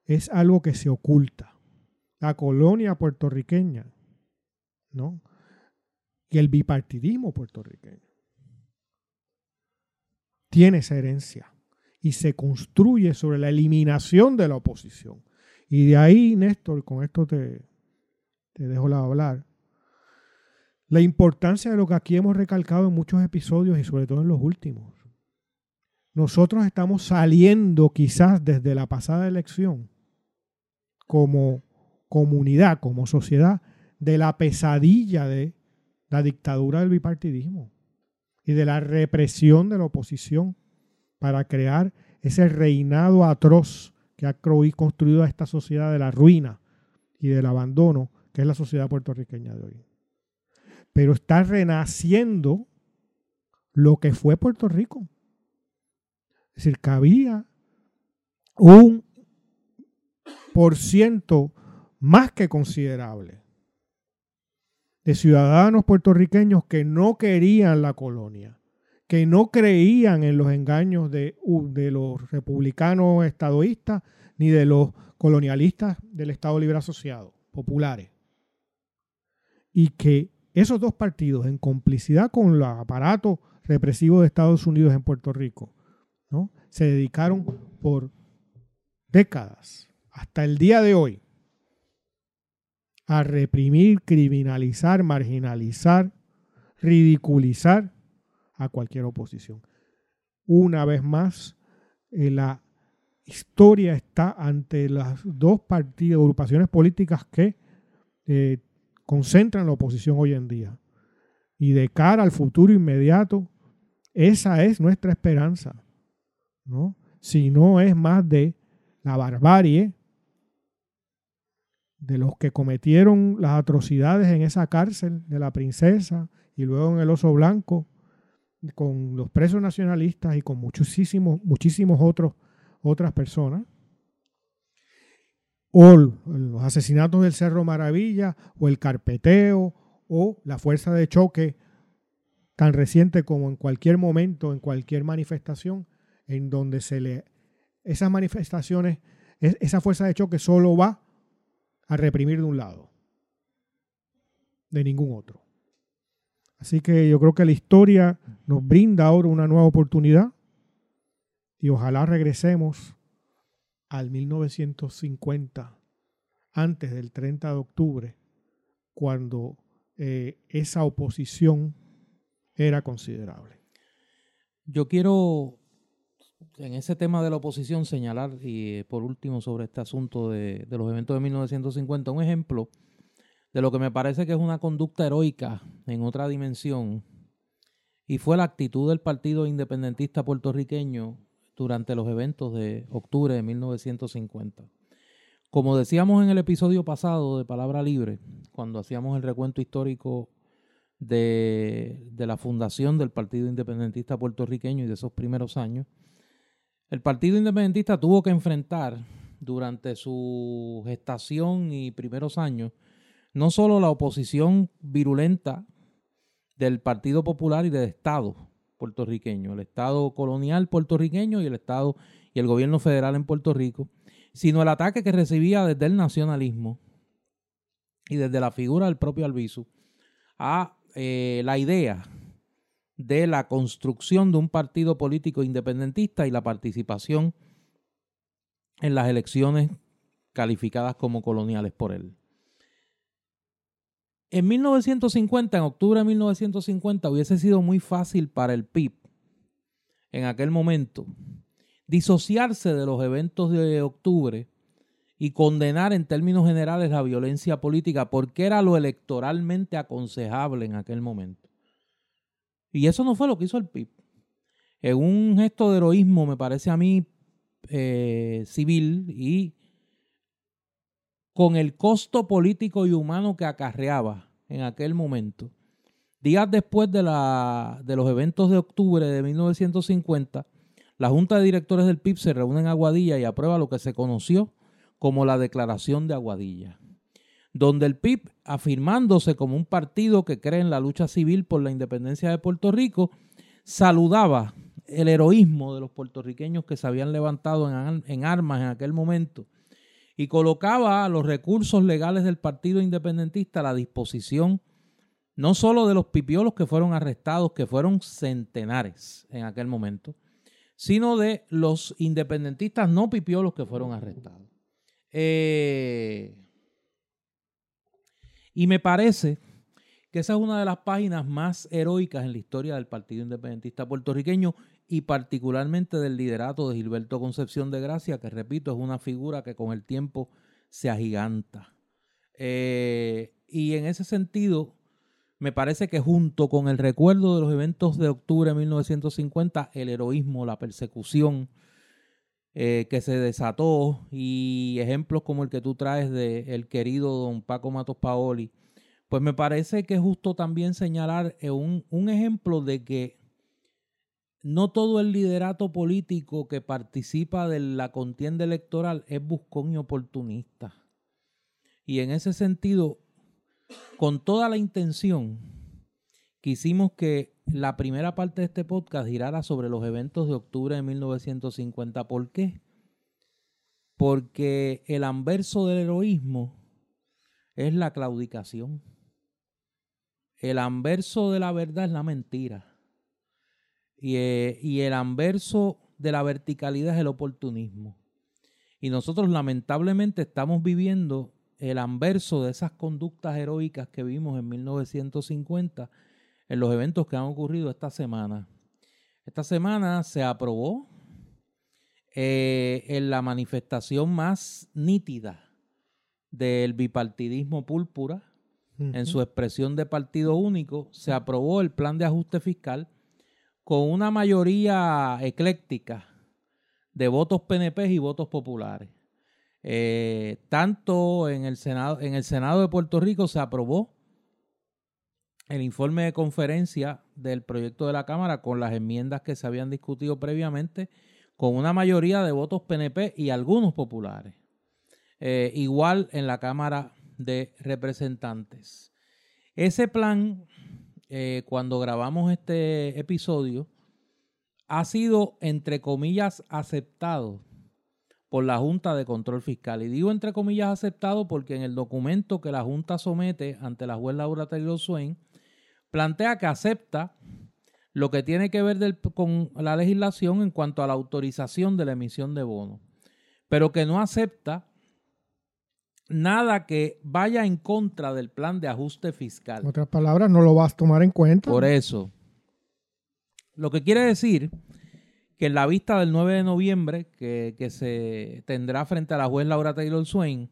Es algo que se oculta. La colonia puertorriqueña ¿no? Y el bipartidismo puertorriqueño tiene esa herencia y se construye sobre la eliminación de la oposición. Y de ahí, Néstor, con esto te, te dejo la hablar, la importancia de lo que aquí hemos recalcado en muchos episodios y sobre todo en los últimos. Nosotros estamos saliendo quizás desde la pasada elección como comunidad, como sociedad, de la pesadilla de la dictadura del bipartidismo y de la represión de la oposición para crear ese reinado atroz que ha construido a esta sociedad de la ruina y del abandono, que es la sociedad puertorriqueña de hoy. Pero está renaciendo lo que fue Puerto Rico. Es decir, que había un por ciento más que considerable de ciudadanos puertorriqueños que no querían la colonia, que no creían en los engaños de, los republicanos estadoístas ni de los colonialistas del Estado Libre Asociado, populares. Y que esos dos partidos, en complicidad con el aparato represivo de Estados Unidos en Puerto Rico, ¿no? se dedicaron por décadas, hasta el día de hoy, a reprimir, criminalizar, marginalizar, ridiculizar a cualquier oposición. Una vez más, eh, la historia está ante las dos partidos, agrupaciones políticas que eh, concentran la oposición hoy en día. Y de cara al futuro inmediato, esa es nuestra esperanza. ¿no? Si no es más de la barbarie de los que cometieron las atrocidades en esa cárcel de la princesa y luego en el oso blanco, con los presos nacionalistas y con muchísimos, muchísimos otros, otras personas. o los asesinatos del Cerro Maravilla o el carpeteo o la fuerza de choque tan reciente como en cualquier momento, en cualquier manifestación, en donde se le... Esas manifestaciones, esa fuerza de choque solo va a reprimir de un lado, de ningún otro. Así que yo creo que la historia nos brinda ahora una nueva oportunidad y ojalá regresemos al 1950, antes del 30 de octubre, cuando eh, esa oposición era considerable. Yo quiero, en ese tema de la oposición, señalar, y eh, por último, sobre este asunto de, de los eventos de 1950, un ejemplo de lo que me parece que es una conducta heroica en otra dimensión, y fue la actitud del Partido Independentista puertorriqueño durante los eventos de octubre de 1950. Como decíamos en el episodio pasado de Palabra Libre, cuando hacíamos el recuento histórico de, la fundación del Partido Independentista puertorriqueño y de esos primeros años, el Partido Independentista tuvo que enfrentar durante su gestación y primeros años no solo la oposición virulenta del Partido Popular y del Estado puertorriqueño, el Estado colonial puertorriqueño y el Estado y el gobierno federal en Puerto Rico, sino el ataque que recibía desde el nacionalismo y desde la figura del propio Albizu a eh, la idea de la construcción de un partido político independentista y la participación en las elecciones calificadas como coloniales por él. En 1950, en octubre de 1950, hubiese sido muy fácil para el PIB en aquel momento disociarse de los eventos de octubre y condenar en términos generales la violencia política porque era lo electoralmente aconsejable en aquel momento. Y eso no fue lo que hizo el PIB. En un gesto de heroísmo, me parece a mí, eh, civil y con el costo político y humano que acarreaba en aquel momento. Días después de, la, de los eventos de octubre de 1950, la Junta de Directores del PIB se reúne en Aguadilla y aprueba lo que se conoció como la Declaración de Aguadilla, donde el PIB, afirmándose como un partido que cree en la lucha civil por la independencia de Puerto Rico, saludaba el heroísmo de los puertorriqueños que se habían levantado en, en armas en aquel momento y colocaba los recursos legales del Partido Independentista a la disposición no solo de los pipiolos que fueron arrestados, que fueron centenares en aquel momento, sino de los independentistas no pipiolos que fueron arrestados. Eh, y me parece que esa es una de las páginas más heroicas en la historia del Partido Independentista puertorriqueño y particularmente del liderato de Gilberto Concepción de Gracia, que repito, es una figura que con el tiempo se agiganta. Eh, y en ese sentido, me parece que junto con el recuerdo de los eventos de octubre de 1950, el heroísmo, la persecución eh, que se desató y ejemplos como el que tú traes de el querido don Paco Matos Paoli, pues me parece que es justo también señalar eh, un, un ejemplo de que no todo el liderato político que participa de la contienda electoral es buscón y oportunista. Y en ese sentido, con toda la intención, quisimos que la primera parte de este podcast girara sobre los eventos de octubre de 1950. ¿Por qué? Porque el anverso del heroísmo es la claudicación. El anverso de la verdad es la mentira. Eh, y, el anverso de la verticalidad es el oportunismo. Y nosotros lamentablemente estamos viviendo el anverso de esas conductas heroicas que vimos en 1950 en los eventos que han ocurrido esta semana. Esta semana se aprobó eh, en la manifestación más nítida del bipartidismo púrpura, en su expresión de partido único, se aprobó el plan de ajuste fiscal con una mayoría ecléctica de votos PNP y votos populares. Eh, tanto en el, Senado, en el Senado de Puerto Rico se aprobó el informe de conferencia del proyecto de la Cámara con las enmiendas que se habían discutido previamente, con una mayoría de votos PNP y algunos populares. eh, igual en la Cámara de Representantes. Ese plan, eh, cuando grabamos este episodio, ha sido, entre comillas, aceptado por la Junta de Control Fiscal. Y digo entre comillas aceptado porque en el documento que la Junta somete ante la juez Laura Taylor Swain, plantea que acepta lo que tiene que ver con la legislación en cuanto a la autorización de la emisión de bonos, pero que no acepta nada que vaya en contra del plan de ajuste fiscal. En otras palabras, no lo vas a tomar en cuenta. Por eso. Lo que quiere decir que en la vista del 9 de noviembre, que, que se tendrá frente a la juez Laura Taylor Swain,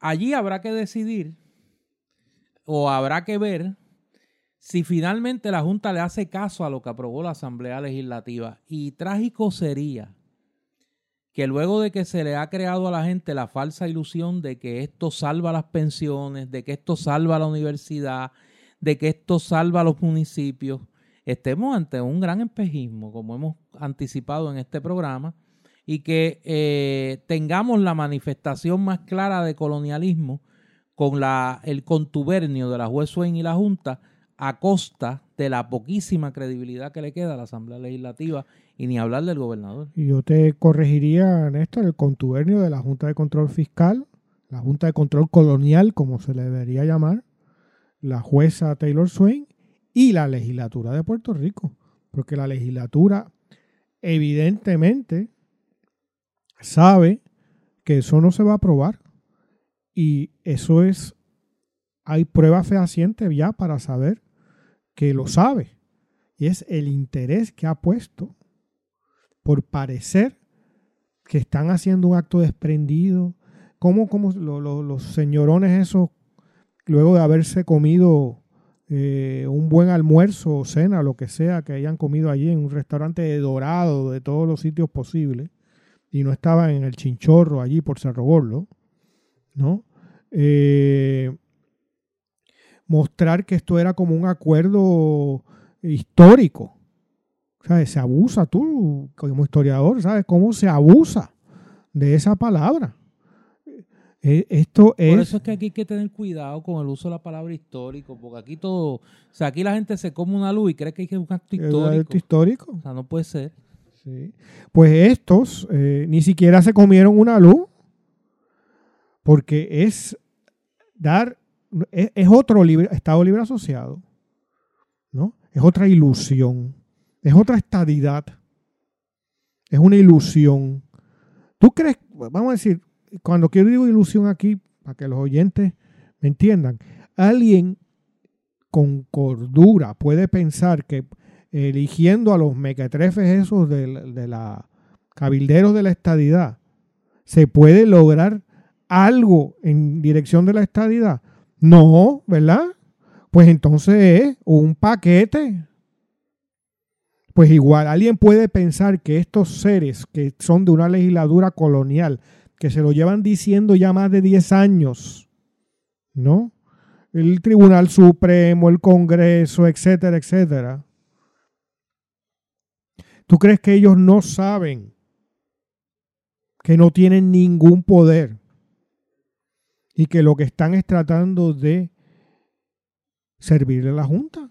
allí habrá que decidir o habrá que ver si finalmente la Junta le hace caso a lo que aprobó la Asamblea Legislativa. Y trágico sería que luego de que se le ha creado a la gente la falsa ilusión de que esto salva las pensiones, de que esto salva la universidad, de que esto salva los municipios, estemos ante un gran espejismo, como hemos anticipado en este programa, y que eh, tengamos la manifestación más clara de colonialismo con el contubernio de la juez Swain y la Junta a costa de la poquísima credibilidad que le queda a la Asamblea Legislativa y ni hablar del gobernador. Yo te corregiría, Néstor, el contubernio de la Junta de Control Fiscal, la Junta de Control Colonial, como se le debería llamar, la jueza Taylor Swain y la legislatura de Puerto Rico. Porque la legislatura evidentemente sabe que eso no se va a aprobar. Y eso es, hay pruebas fehacientes ya para saber que lo sabe. Y es el interés que ha puesto por parecer que están haciendo un acto desprendido. Como, como los señorones esos, luego de haberse comido eh, un buen almuerzo o cena, lo que sea que hayan comido allí en un restaurante de dorado, de todos los sitios posibles, y no estaban en el chinchorro allí por Cerro Gordo, ¿no? Eh, mostrar que esto era como un acuerdo histórico, se abusa tú, como historiador, ¿sabes cómo se abusa de esa palabra? E, esto es... Por eso es que aquí hay que tener cuidado con el uso de la palabra histórico, porque aquí todo, o sea, aquí la gente se come una luz y cree que hay que un acto histórico. histórico? O sea, no puede ser. Sí. Pues estos eh, ni siquiera se comieron una luz, porque es dar, es, otro libre, Estado Libre Asociado, ¿no? Es otra ilusión. Es otra estadidad. Es una ilusión. ¿Tú crees, vamos a decir, cuando quiero digo ilusión aquí, para que los oyentes me entiendan, alguien con cordura puede pensar que eligiendo a los mequetrefes esos de, de la cabilderos de la estadidad, se puede lograr algo en dirección de la estadidad. No, ¿verdad? Pues entonces es un paquete pues igual, alguien puede pensar que estos seres que son de una legislatura colonial, que se lo llevan diciendo ya más de 10 años, ¿no? El Tribunal Supremo, el Congreso, etcétera, etcétera. ¿Tú crees que ellos no saben que no tienen ningún poder y que lo que están es tratando de servirle a la Junta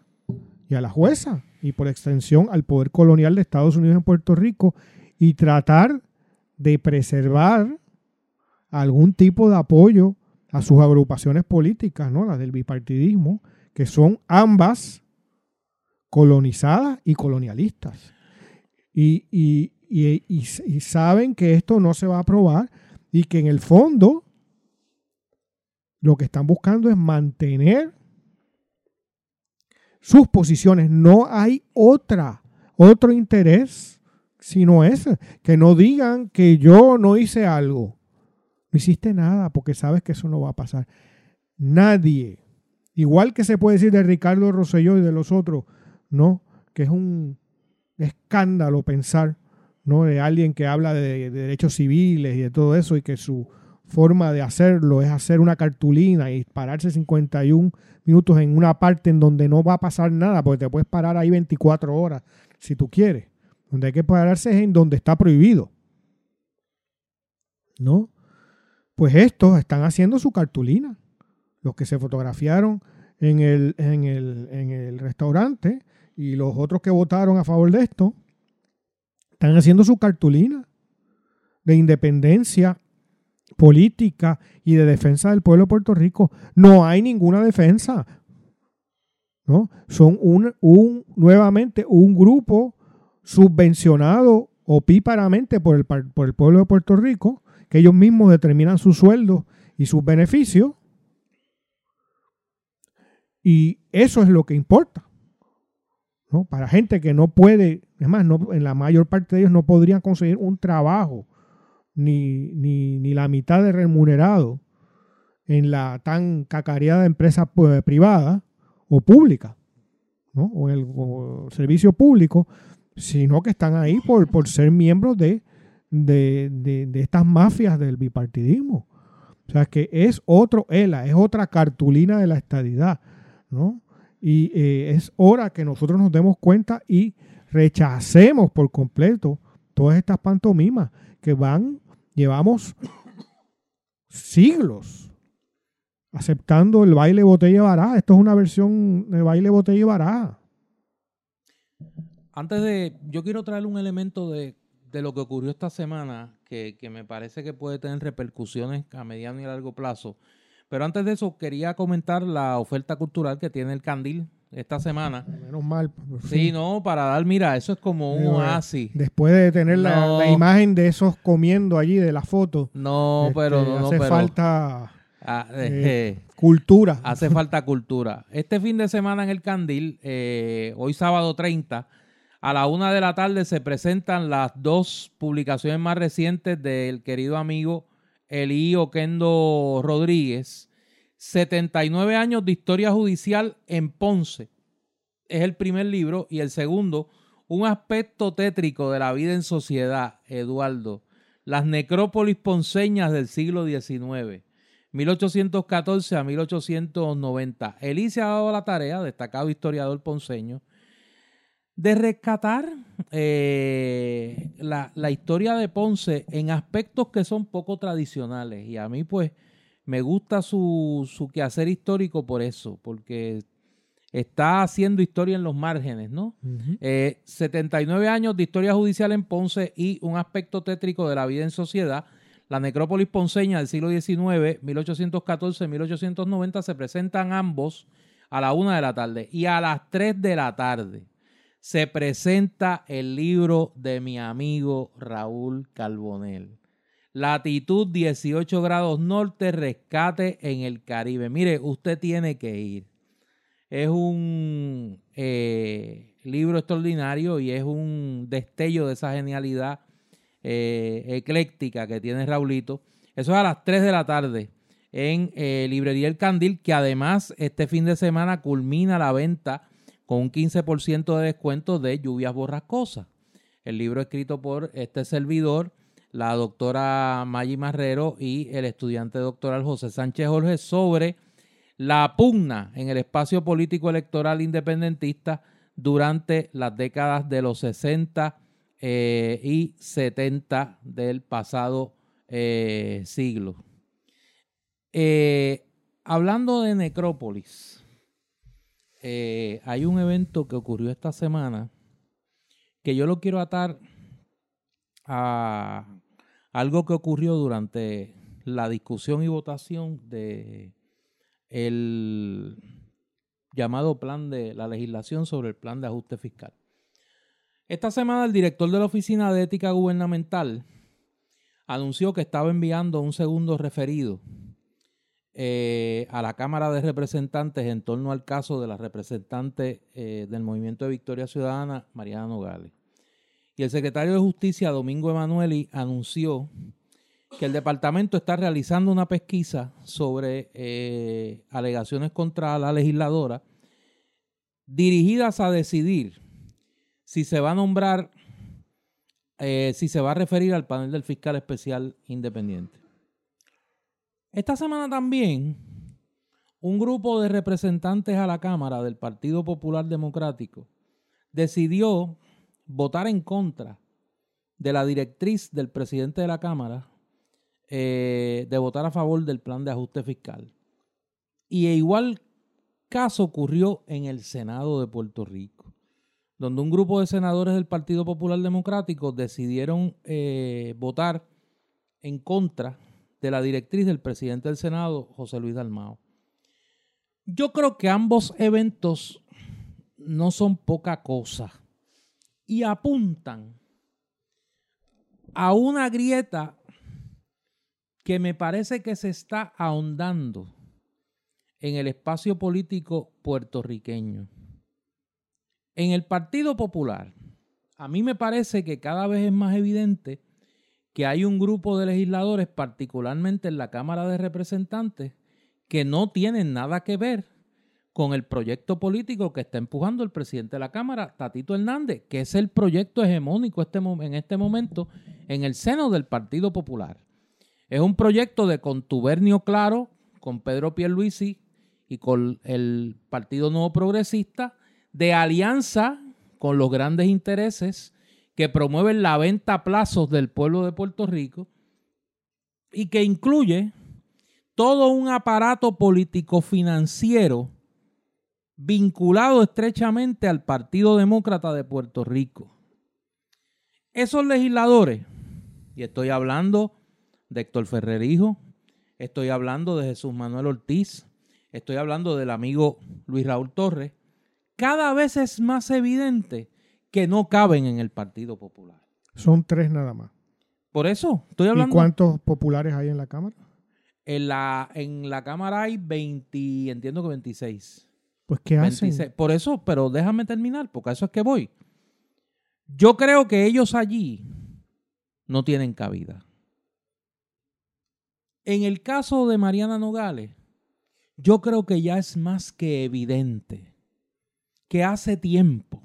y a la jueza? y por extensión al poder colonial de Estados Unidos en Puerto Rico y tratar de preservar algún tipo de apoyo a sus agrupaciones políticas, ¿no? las del bipartidismo, que son ambas colonizadas y colonialistas. Y, y, y, saben que esto no se va a aprobar y que en el fondo lo que están buscando es mantener sus posiciones. No hay otra, otro interés sino ese. Que no digan que yo no hice algo. No hiciste nada porque sabes que eso no va a pasar. Nadie, igual que se puede decir de Ricardo Rosselló y de los otros, ¿no? Que es un escándalo pensar, ¿no? De alguien que habla de, de derechos civiles y de todo eso y que su forma de hacerlo es hacer una cartulina y pararse 51 minutos en una parte en donde no va a pasar nada, porque te puedes parar ahí 24 horas si tú quieres. Donde hay que pararse es en donde está prohibido. ¿No? Pues estos están haciendo su cartulina. Los que se fotografiaron en el, en el, en el restaurante y los otros que votaron a favor de esto, están haciendo su cartulina de independencia política y de defensa del pueblo de Puerto Rico. No hay ninguna defensa. ¿no? Son un, un, nuevamente un grupo subvencionado opíparamente por el, por el pueblo de Puerto Rico, que ellos mismos determinan sus sueldos y sus beneficios. Y eso es lo que importa. ¿no? Para gente que no puede, es más, no, en la mayor parte de ellos no podrían conseguir un trabajo ni, ni, la mitad de remunerado en la tan cacareada empresa pues, privada o pública, ¿no? o el, servicio público, sino que están ahí por, por ser miembros de, de, de, estas mafias del bipartidismo. O sea, que es otro ELA, es otra cartulina de la estadidad, ¿no? Y eh, es hora que nosotros nos demos cuenta y rechacemos por completo todas estas pantomimas que van Llevamos siglos aceptando el baile botella baraja. Esto es una versión de baile botella baraja. Antes de, yo quiero traer un elemento de, lo que ocurrió esta semana que, que, me parece que puede tener repercusiones a mediano y largo plazo. Pero antes de eso, quería comentar la oferta cultural que tiene el Candil esta semana. Menos mal. Sí, no, para dar, mira, eso es como un oasis. Después de tener la, imagen de esos comiendo allí de la foto. No, este, pero no, hace falta ah, eh, cultura. *laughs* Hace falta cultura. Este fin de semana en el Candil, eh, hoy sábado 30, a la una de la tarde se presentan las dos publicaciones más recientes del querido amigo Elí Oquendo Rodríguez 79 años de historia judicial en Ponce. Es el primer libro. Y el segundo, un aspecto tétrico de la vida en sociedad, Eduardo. Las necrópolis ponceñas del siglo XIX. 1814 a 1890. Elise ha dado la tarea, destacado historiador ponceño, de rescatar eh, la, la, historia de Ponce en aspectos que son poco tradicionales. Y a mí, pues, me gusta su, su quehacer histórico por eso, porque está haciendo historia en los márgenes, ¿no? 79 eh, años de historia judicial en Ponce y un aspecto tétrico de la vida en sociedad. La necrópolis ponceña del siglo XIX, 1814-1890, se presentan ambos a la una de la tarde y a las 3 de la tarde se presenta el libro de mi amigo Raúl Carbonell. Latitud 18 grados norte, rescate en el Caribe. Mire, usted tiene que ir. Es un eh, libro extraordinario y es un destello de esa genialidad eh, ecléctica que tiene Raulito. Eso es a las 3 de la tarde en eh, Librería El Candil, que además este fin de semana culmina la venta con un 15% de descuento de Lluvias Borrascosas. El libro escrito por este servidor la doctora Maggi Marrero y el estudiante doctoral José Sánchez Jorge sobre la pugna en el espacio político electoral independentista durante las décadas de los 60 eh, y 70 del pasado eh, siglo. Eh, hablando de necrópolis, hay un evento que ocurrió esta semana que yo lo quiero atar a algo que ocurrió durante la discusión y votación de el llamado plan de la legislación sobre el plan de ajuste fiscal. Esta semana el director de la Oficina de Ética Gubernamental anunció que estaba enviando un segundo referido eh, a la Cámara de Representantes en torno al caso de la representante eh, del Movimiento de Victoria Ciudadana, Mariana Nogales. Y el secretario de Justicia, Domingo Emanueli, anunció que el departamento está realizando una pesquisa sobre eh, alegaciones contra la legisladora dirigidas a decidir si se va a nombrar, eh, si se va a referir al panel del fiscal especial independiente. Esta semana también un grupo de representantes a la Cámara del Partido Popular Democrático decidió votar en contra de la directriz del presidente de la Cámara eh, de votar a favor del plan de ajuste fiscal. Y igual caso ocurrió en el Senado de Puerto Rico, donde un grupo de senadores del Partido Popular Democrático decidieron eh, votar en contra de la directriz del presidente del Senado, José Luis Dalmao. Yo creo que ambos eventos no son poca cosa y apuntan a una grieta que me parece que se está ahondando en el espacio político puertorriqueño. En el Partido Popular, a mí me parece que cada vez es más evidente que hay un grupo de legisladores, particularmente en la Cámara de Representantes, que no tienen nada que ver con el proyecto político que está empujando el presidente de la Cámara, Tatito Hernández, que es el proyecto hegemónico este, en este momento en el seno del Partido Popular. Es un proyecto de contubernio claro con Pedro Pierluisi y con el Partido Nuevo Progresista, de alianza con los grandes intereses que promueven la venta a plazos del pueblo de Puerto Rico y que incluye todo un aparato político financiero vinculado estrechamente al Partido Demócrata de Puerto Rico. Esos legisladores, y estoy hablando de Héctor Ferrer Hijo, estoy hablando de Jesús Manuel Ortiz, estoy hablando del amigo Luis Raúl Torres, cada vez es más evidente que no caben en el Partido Popular. Son tres nada más. Por eso, estoy hablando. ¿Y cuántos populares hay en la Cámara? En la, en la Cámara hay 20, entiendo que 26. Pues, ¿qué hacen? Por eso, pero déjame terminar, porque a eso es que voy. Yo creo que ellos allí no tienen cabida. En el caso de Mariana Nogales, yo creo que ya es más que evidente que hace tiempo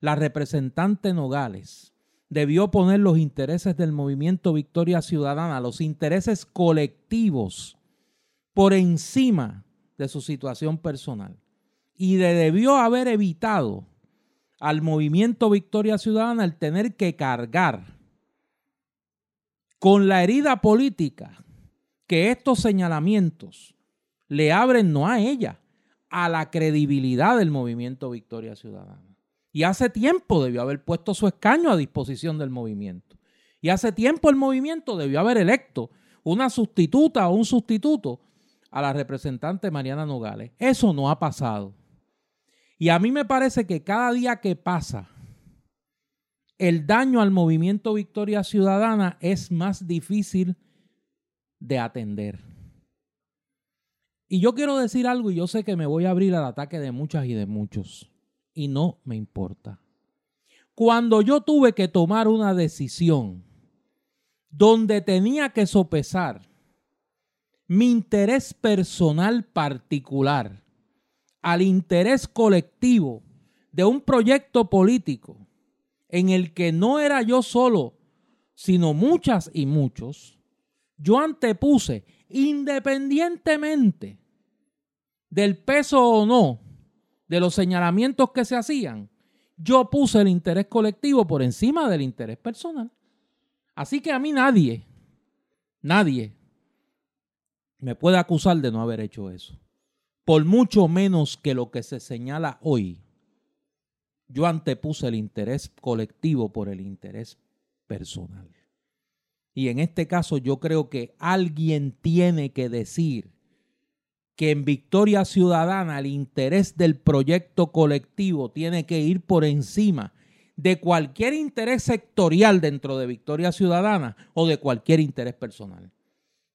la representante Nogales debió poner los intereses del movimiento Victoria Ciudadana, los intereses colectivos, por encima de su situación personal. Y debió haber evitado al movimiento Victoria Ciudadana el tener que cargar con la herida política que estos señalamientos le abren no a ella, a la credibilidad del movimiento Victoria Ciudadana. Y hace tiempo debió haber puesto su escaño a disposición del movimiento. Y hace tiempo el movimiento debió haber electo una sustituta o un sustituto a la representante Mariana Nogales. Eso no ha pasado. Y a mí me parece que cada día que pasa, el daño al movimiento Victoria Ciudadana es más difícil de atender. Y yo quiero decir algo y yo sé que me voy a abrir al ataque de muchas y de muchos. Y no me importa. Cuando yo tuve que tomar una decisión donde tenía que sopesar mi interés personal particular al interés colectivo de un proyecto político en el que no era yo solo, sino muchas y muchos, yo antepuse, independientemente del peso o no de los señalamientos que se hacían, yo puse el interés colectivo por encima del interés personal. Así que a mí nadie, nadie me puede acusar de no haber hecho eso. Por mucho menos que lo que se señala hoy, yo antepuse el interés colectivo por el interés personal. Y en este caso yo creo que alguien tiene que decir que en Victoria Ciudadana el interés del proyecto colectivo tiene que ir por encima de cualquier interés sectorial dentro de Victoria Ciudadana o de cualquier interés personal.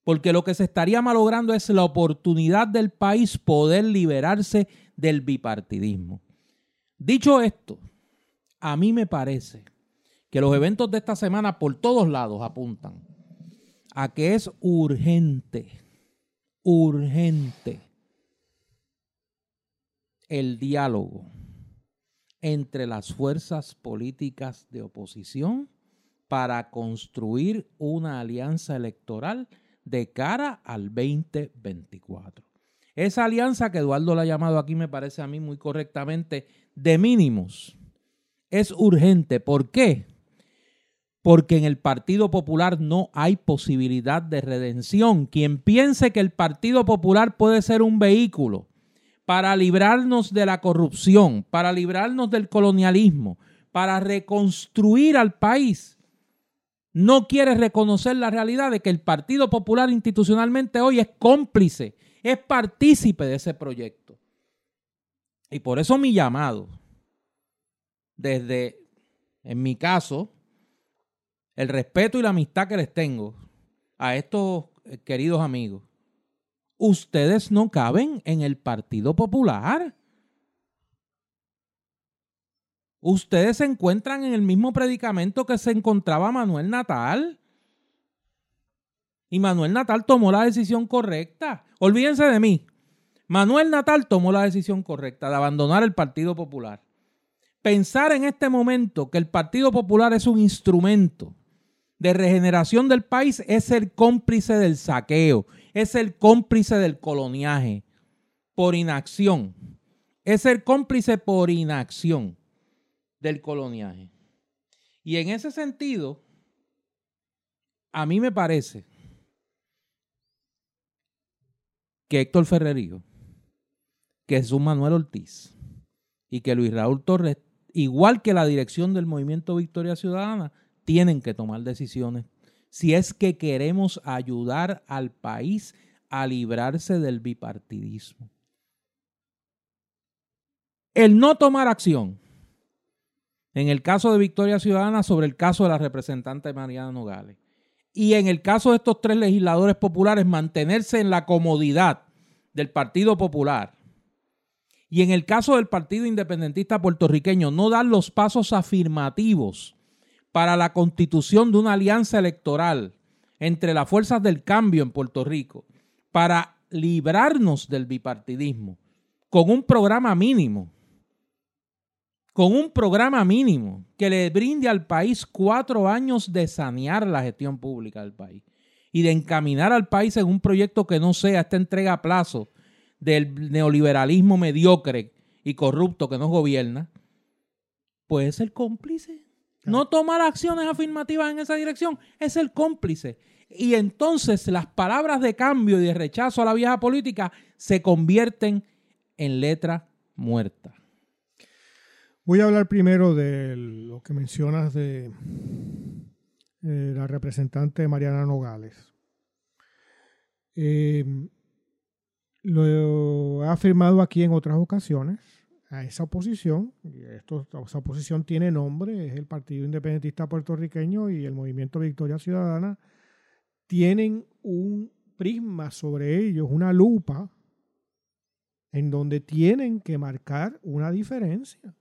Porque lo que se estaría malogrando es la oportunidad del país poder liberarse del bipartidismo. Dicho esto, a mí me parece que los eventos de esta semana por todos lados apuntan a que es urgente, urgente el diálogo entre las fuerzas políticas de oposición para construir una alianza electoral de cara al 2024. Esa alianza que Eduardo la ha llamado aquí me parece a mí muy correctamente de mínimos. Es urgente. ¿Por qué? porque en el Partido Popular no hay posibilidad de redención. Quien piense que el Partido Popular puede ser un vehículo para librarnos de la corrupción, para librarnos del colonialismo, para reconstruir al país, no quiere reconocer la realidad de que el Partido Popular institucionalmente hoy es cómplice, es partícipe de ese proyecto. Y por eso mi llamado, desde, en mi caso, el respeto y la amistad que les tengo a estos eh, queridos amigos, ustedes no caben en el Partido Popular. Ustedes se encuentran en el mismo predicamento que se encontraba Manuel Natal. Y Manuel Natal tomó la decisión correcta. Olvídense de mí. Manuel Natal tomó la decisión correcta de abandonar el Partido Popular. Pensar en este momento que el Partido Popular es un instrumento de regeneración del país es el cómplice del saqueo, es el cómplice del coloniaje por inacción, es el cómplice por inacción del coloniaje. Y en ese sentido, a mí me parece que Héctor Ferrerío, que Jesús Manuel Ortiz y que Luis Raúl Torres, igual que la dirección del movimiento Victoria Ciudadana, tienen que tomar decisiones si es que queremos ayudar al país a librarse del bipartidismo. El no tomar acción, en el caso de Victoria Ciudadana, sobre el caso de la representante Mariana Nogales, y en el caso de estos tres legisladores populares, mantenerse en la comodidad del Partido Popular, y en el caso del Partido Independentista puertorriqueño, no dar los pasos afirmativos para la constitución de una alianza electoral entre las fuerzas del cambio en Puerto Rico para librarnos del bipartidismo con un programa mínimo, con un programa mínimo que le brinde al país cuatro años de sanear la gestión pública del país y de encaminar al país en un proyecto que no sea esta entrega a plazo del neoliberalismo mediocre y corrupto que nos gobierna, puede ser cómplice no tomar acciones afirmativas en esa dirección es el cómplice. Y entonces las palabras de cambio y de rechazo a la vieja política se convierten en letra muerta. Voy a hablar primero de lo que mencionas de eh, la representante Mariana Nogales. Eh, lo he afirmado aquí en otras ocasiones a esa oposición, y esa oposición tiene nombre, es el Partido Independentista Puertorriqueño y el Movimiento Victoria Ciudadana, tienen un prisma sobre ellos, una lupa, en donde tienen que marcar una diferencia.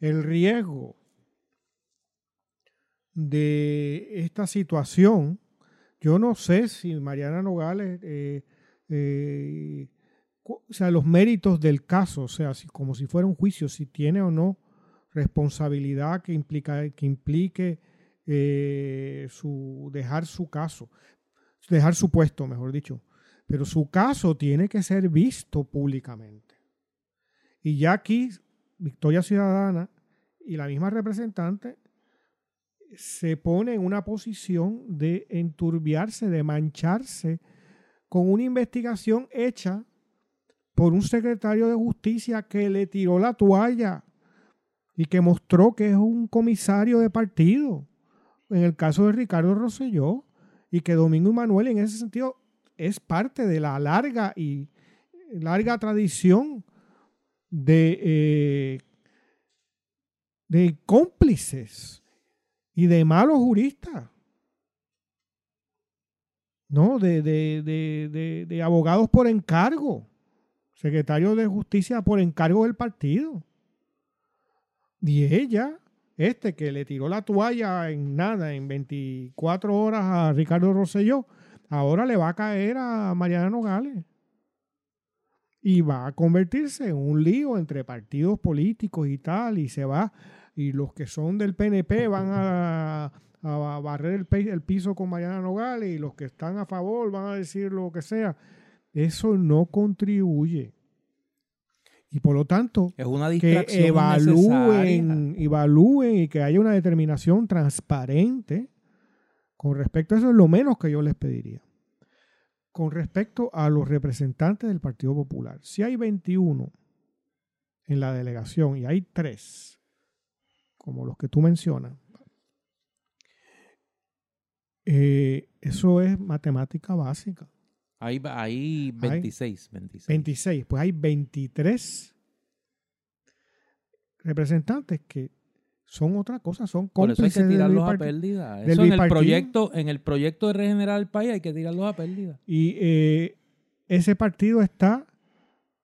El riesgo de esta situación, yo no sé si Mariana Nogales eh, eh, o sea, los méritos del caso, o sea, como si fuera un juicio, si tiene o no responsabilidad que, implica, que implique eh, su, dejar su caso, dejar su puesto, mejor dicho. Pero su caso tiene que ser visto públicamente. Y ya aquí, Victoria Ciudadana y la misma representante se pone en una posición de enturbiarse, de mancharse con una investigación hecha por un secretario de justicia que le tiró la toalla y que mostró que es un comisario de partido, en el caso de Ricardo Rosselló, y que Domingo Manuel en ese sentido es parte de la larga y larga tradición de, eh, de cómplices y de malos juristas. ¿no? De, de, de, abogados por encargo secretario de Justicia por encargo del partido. Y ella, este que le tiró la toalla en nada, en 24 horas a Ricardo Rosselló, ahora le va a caer a Mariana Nogales. Y va a convertirse en un lío entre partidos políticos y tal, y se va, y los que son del PNP van a, barrer el, el piso con Mariana Nogales, y los que están a favor van a decir lo que sea. Eso no contribuye. Y por lo tanto, Es una que evalúen, evalúen y que haya una determinación transparente con respecto a eso es lo menos que yo les pediría. Con respecto a los representantes del Partido Popular, si hay 21 en la delegación y hay tres, como los que tú mencionas, eh, eso es matemática básica. Ahí, va- ahí 26, 26. 26, pues hay 23 representantes que son otra cosa, son Por eso hay cómplices que tirarlos a pérdida. Eso en el proyecto, en el proyecto de regenerar el país hay que tirarlos a pérdida. Y eh, ese partido está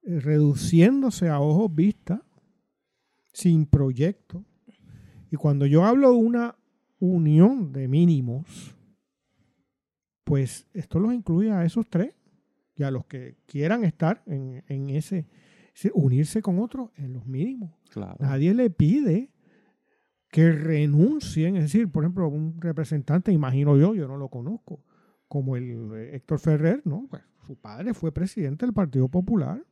eh, reduciéndose a ojos vistas, sin proyecto. Y cuando yo hablo de una unión de mínimos, pues esto los incluye a esos tres y a los que quieran estar en, en ese, ese- unirse con otros en los mínimos. Claro. Nadie le pide que renuncien, es decir, por ejemplo, un representante, imagino yo, yo no lo conozco, como el eh, Héctor Ferrer, ¿no? Pues, su padre fue presidente del Partido Popular.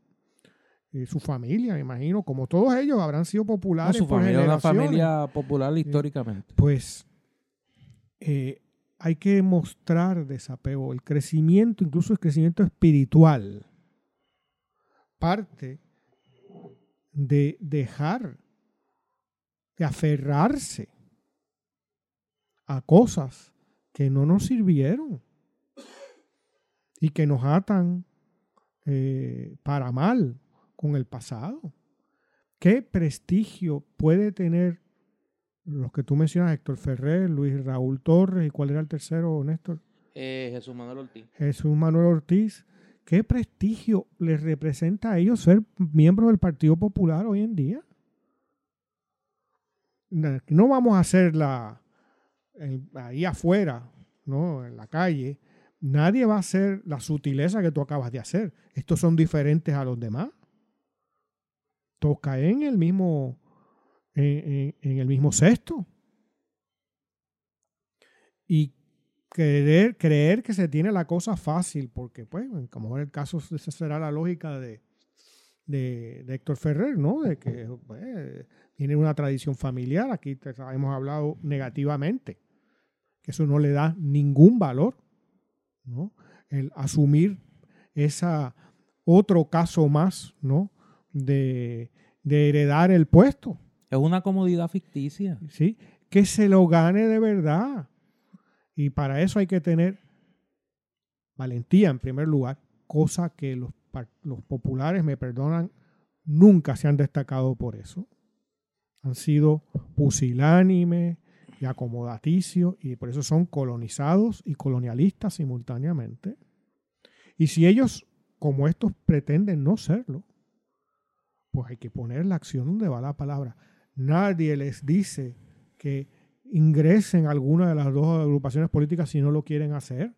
Y su familia, me imagino, como todos ellos habrán sido No, populares su por familia una familia popular históricamente. Pues eh, hay que mostrar desapego, el crecimiento, incluso el crecimiento espiritual, parte de dejar de aferrarse a cosas que no nos sirvieron y que nos atan eh, para mal con el pasado. ¿Qué prestigio puede tener los que tú mencionas, Héctor Ferrer, Luis Raúl Torres y cuál era el tercero, Néstor? Eh, Jesús Manuel Ortiz. Jesús Manuel Ortiz. ¿Qué prestigio les representa a ellos ser miembros del Partido Popular hoy en día? No vamos a hacer la en- ahí afuera, ¿no? En la calle. Nadie va a hacer la sutileza que tú acabas de hacer. Estos son diferentes a los demás. Todos caen en el mismo, en, el mismo cesto. Y creer, creer que se tiene la cosa fácil, porque pues, como en el caso, esa será la lógica de, de, de Héctor Ferrer, ¿no? De que pues, tiene una tradición familiar, aquí te- hemos hablado negativamente, que eso no le da ningún valor, ¿no? El asumir esa otro caso más, ¿no? De, de heredar el puesto, Es una comodidad ficticia. ¿sí? Que se lo gane de verdad. Y para eso hay que tener valentía en primer lugar, cosa que los, los populares, me perdonan, nunca se han destacado por eso. Han sido pusilánimes y acomodaticios y por eso son colonizados y colonialistas simultáneamente. Y si ellos, como estos, pretenden no serlo, pues hay que poner la acción donde va la palabra. Nadie les dice que ingresen alguna de las dos agrupaciones políticas si no lo quieren hacer,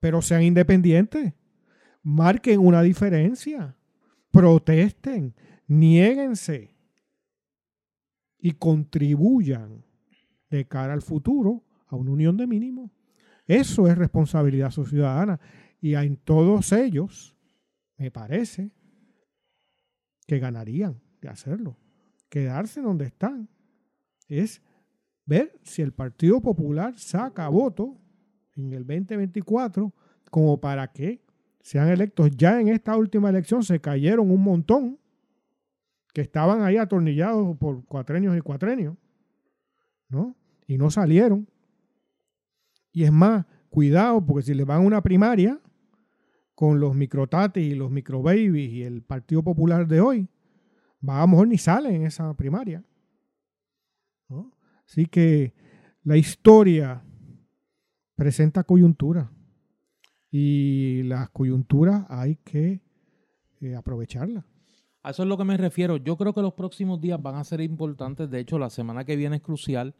pero sean independientes, marquen una diferencia, protesten, niéguense y contribuyan de cara al futuro a una unión de mínimos. Eso es responsabilidad ciudadana y en todos ellos, me parece, que ganarían de hacerlo. Quedarse donde están es ver si el Partido Popular saca voto en el 2024 como para que sean electos. Ya en esta última elección se cayeron un montón que estaban ahí atornillados por cuatrenios y cuatrenios, ¿no? Y no salieron. Y es más, cuidado, porque si le van a una primaria con los microtatis y los microbabies y el Partido Popular de hoy, va a lo mejor ni sale en esa primaria. Así que la historia presenta coyuntura y las coyunturas hay que eh, aprovecharlas. A eso es lo que me refiero. Yo creo que los próximos días van a ser importantes. De hecho, la semana que viene es crucial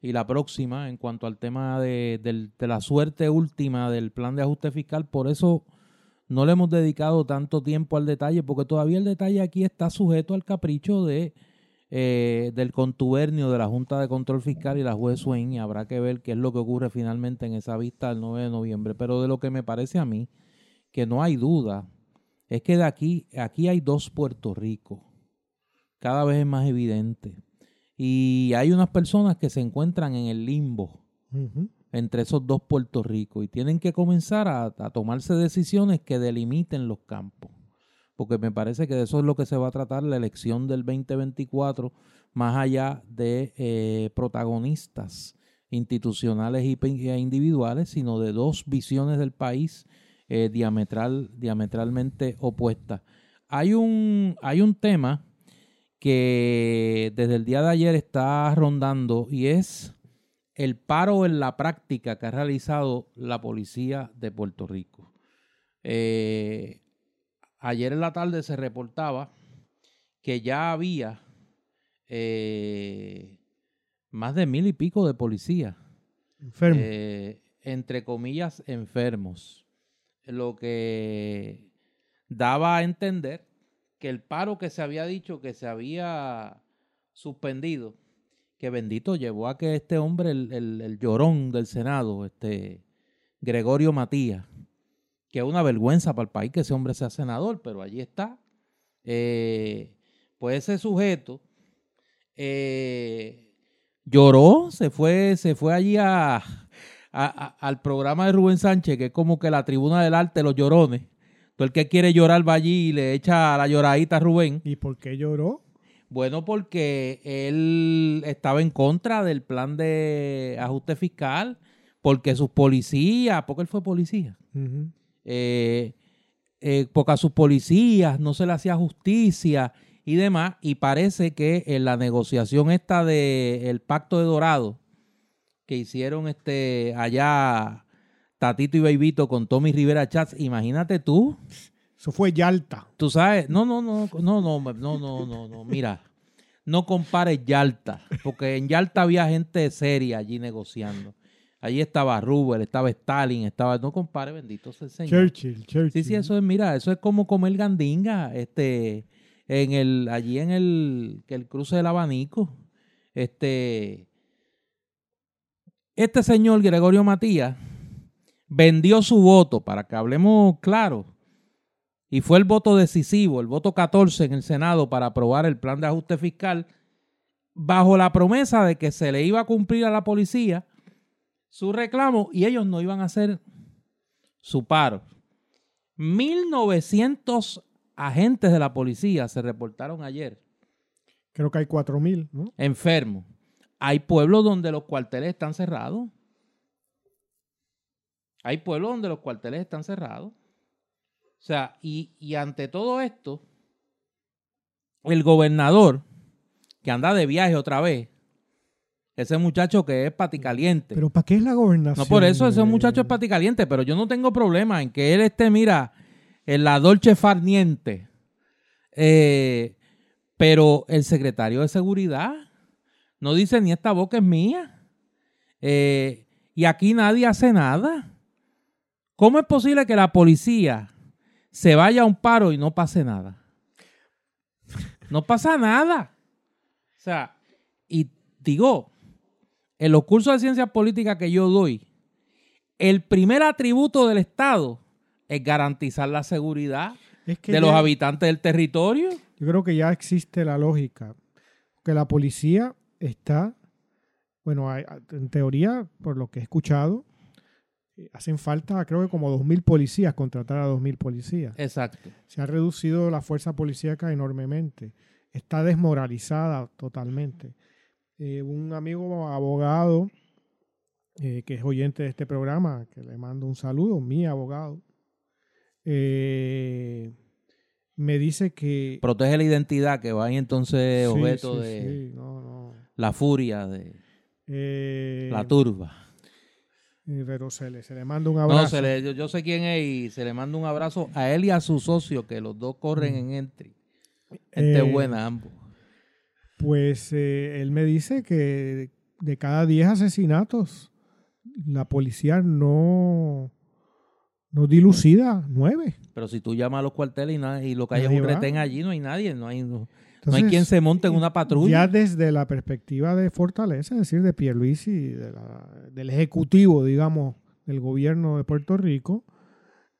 y la próxima en cuanto al tema de, de la suerte última del plan de ajuste fiscal. Por eso no le hemos dedicado tanto tiempo al detalle, porque todavía el detalle aquí está sujeto al capricho de eh, del contubernio de la Junta de Control Fiscal y la juez Swain y habrá que ver qué es lo que ocurre finalmente en esa vista del 9 de noviembre. Pero de lo que me parece a mí, que no hay duda es que de aquí, aquí hay dos Puerto Rico. Cada vez es más evidente. Y hay unas personas que se encuentran en el limbo entre esos dos Puerto Rico y tienen que comenzar a, a tomarse decisiones que delimiten los campos. Porque me parece que de eso es lo que se va a tratar la elección del 2024, más allá de eh, protagonistas institucionales e individuales, sino de dos visiones del país eh, diametral, diametralmente opuestas. Hay un, hay un tema que desde el día de ayer está rondando y es el paro en la práctica que ha realizado la policía de Puerto Rico. Eh, ayer en la tarde se reportaba que ya había eh, más de mil y pico de policías, Enfermo. eh, entre comillas, enfermos. Lo que daba a entender que el paro que se había dicho que se había suspendido, que bendito llevó a que este hombre, el, el- el llorón del Senado, este Gregorio Matías, que es una vergüenza para el país que ese hombre sea senador, pero allí está. Eh, pues ese sujeto eh, lloró, se fue, se fue allí a, a- a- al programa de Rubén Sánchez, que es como que la tribuna del arte, los llorones. Todo el que quiere llorar va allí y le echa la lloradita a Rubén. ¿Y por qué lloró? Bueno, porque él estaba en contra del plan de ajuste fiscal, porque sus policías, porque él fue policía, Ujú. Eh, eh, porque a sus policías no se le hacía justicia y demás, y parece que en la negociación esta del pacto de Dorado que hicieron este allá Tatito y Baibito con Tommy Rivera Chats, imagínate tú, Eso fue Yalta. Tú sabes, no, no, no, no, no, no, no, no, no, mira, no compares Yalta, porque en Yalta había gente seria allí negociando. Allí estaba Rubel, estaba Stalin, estaba, no compare, bendito sea el Señor. Churchill, Churchill. Sí, sí, eso es, mira, eso es como comer gandinga, este, en el, allí en el, que el cruce del abanico, este, este señor Gregorio Matías vendió su voto, para que hablemos claro, y fue el voto decisivo, el voto 14 en el Senado para aprobar el plan de ajuste fiscal, bajo la promesa de que se le iba a cumplir a la policía su reclamo y ellos no iban a hacer su paro. 1.900 agentes de la policía se reportaron ayer Creo que hay 4.000, ¿no? enfermos. Hay pueblos donde los cuarteles están cerrados. Hay pueblos donde los cuarteles están cerrados. O sea, y, y ante todo esto, el gobernador, que anda de viaje otra vez, ese muchacho que es paticaliente. Pero ¿para qué es la gobernación? No, por eso ese muchacho es paticaliente, pero yo no tengo problema en que él esté, mira, en la Dolce Farniente. Eh, pero el secretario de Seguridad no dice ni esta boca es mía. Eh, y aquí nadie hace nada. ¿Cómo es posible que la policía se vaya a un paro y no pase nada? No pasa nada. O sea, y digo, en los cursos de ciencias políticas que yo doy, el primer atributo del Estado es garantizar la seguridad Es que de los habitantes del territorio. Yo creo que ya existe la lógica. Que la policía está, bueno, hay- en teoría, por lo que he escuchado, hacen falta, creo que como 2.000 policías, contratar a 2.000 policías. Exacto. Se ha reducido la fuerza policíaca enormemente. Está desmoralizada totalmente. Eh, un amigo abogado eh, que es oyente de este programa, que le mando un saludo, mi abogado, eh, me dice que... Protege la identidad que va ahí entonces objeto sí, de sí, no, no. la furia de la turba. pero se le, se le manda un No, abrazo. se le- yo, yo sé quién es y se le manda un abrazo a él y a su socio, que los dos corren en entry. Gente buena ambos. Pues eh, él me dice que de cada 10 asesinatos, la policía no, no dilucida 9. Pero si tú llamas a los cuarteles y, na- y lo que hay es un retén allí, no hay nadie, no hay, no, no hay quien se monte en una patrulla. Ya desde la perspectiva de Fortaleza, es decir, de Pierluisi, y de la- del ejecutivo, digamos, del gobierno de Puerto Rico,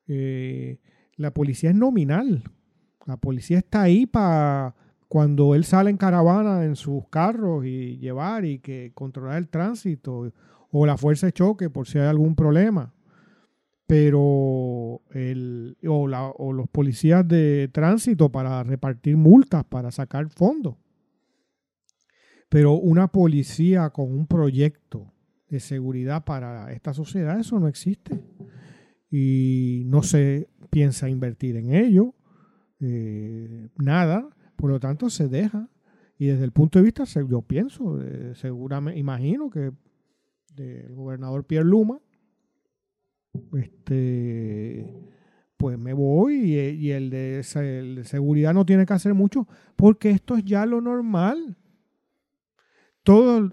eh, la policía es nominal. La policía está ahí para cuando él sale en caravana en sus carros y llevar y que controlar el tránsito o la fuerza de choque por si hay algún problema. Pero el, o, la, o los policías de tránsito para repartir multas, para sacar fondos. Pero una policía con un proyecto de seguridad para esta sociedad, eso no existe. Y no se piensa invertir en ello, eh, nada. Por lo tanto, se deja. Y desde el punto de vista, yo pienso, seguramente, imagino que del gobernador Pierre Luma, este, pues me voy y, el, de, el, de, seguridad no tiene que hacer mucho porque esto es ya lo normal. Todo,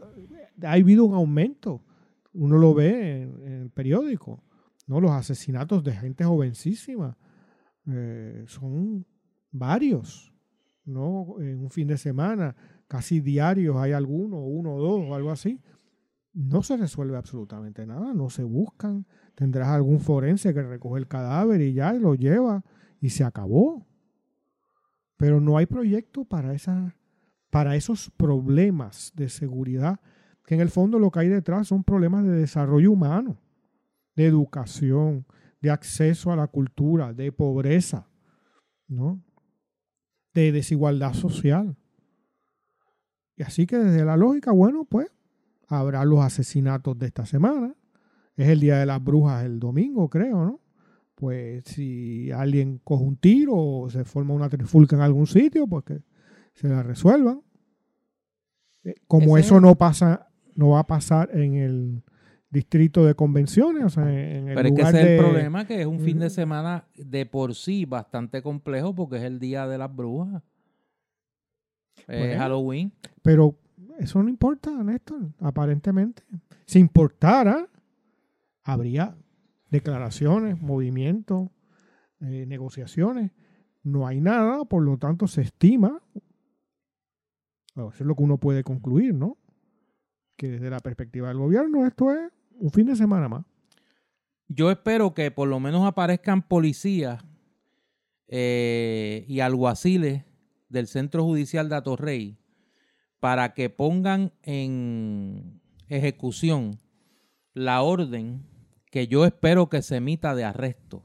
ha habido un aumento. Uno lo ve en, el periódico. ¿no? Los asesinatos de gente jovencísima eh, son varios. ¿No? En un fin de semana, casi diarios hay alguno, uno o dos o algo así. No se resuelve absolutamente nada, no se buscan. Tendrás algún forense que recoge el cadáver y ya lo lleva y se acabó. Pero no hay proyecto para, para esos problemas de seguridad, que en el fondo lo que hay detrás son problemas de desarrollo humano, de educación, de acceso a la cultura, de pobreza, ¿no? De desigualdad social. Y así que desde la lógica, bueno, pues habrá los asesinatos de esta semana. Es el Día de las Brujas el domingo, creo, ¿no? Pues si alguien coge un tiro o se forma una trifulca en algún sitio, pues que se la resuelvan. Eh, como eso no pasa, no va a pasar en el distrito de convenciones, o sea, en el Pero es que ese es el problema, que es un fin de semana de por sí bastante complejo porque es el día de las brujas. Es Halloween. Pero eso no importa, Néstor, aparentemente. Si importara, habría declaraciones, movimientos, eh, negociaciones. No hay nada, por lo tanto se estima, eso es lo que uno puede concluir, ¿no? Que desde la perspectiva del gobierno esto es un fin de semana más. Yo espero que por lo menos aparezcan policías eh, y alguaciles del Centro Judicial de Atorrey para que pongan en ejecución la orden que yo espero que se emita de arresto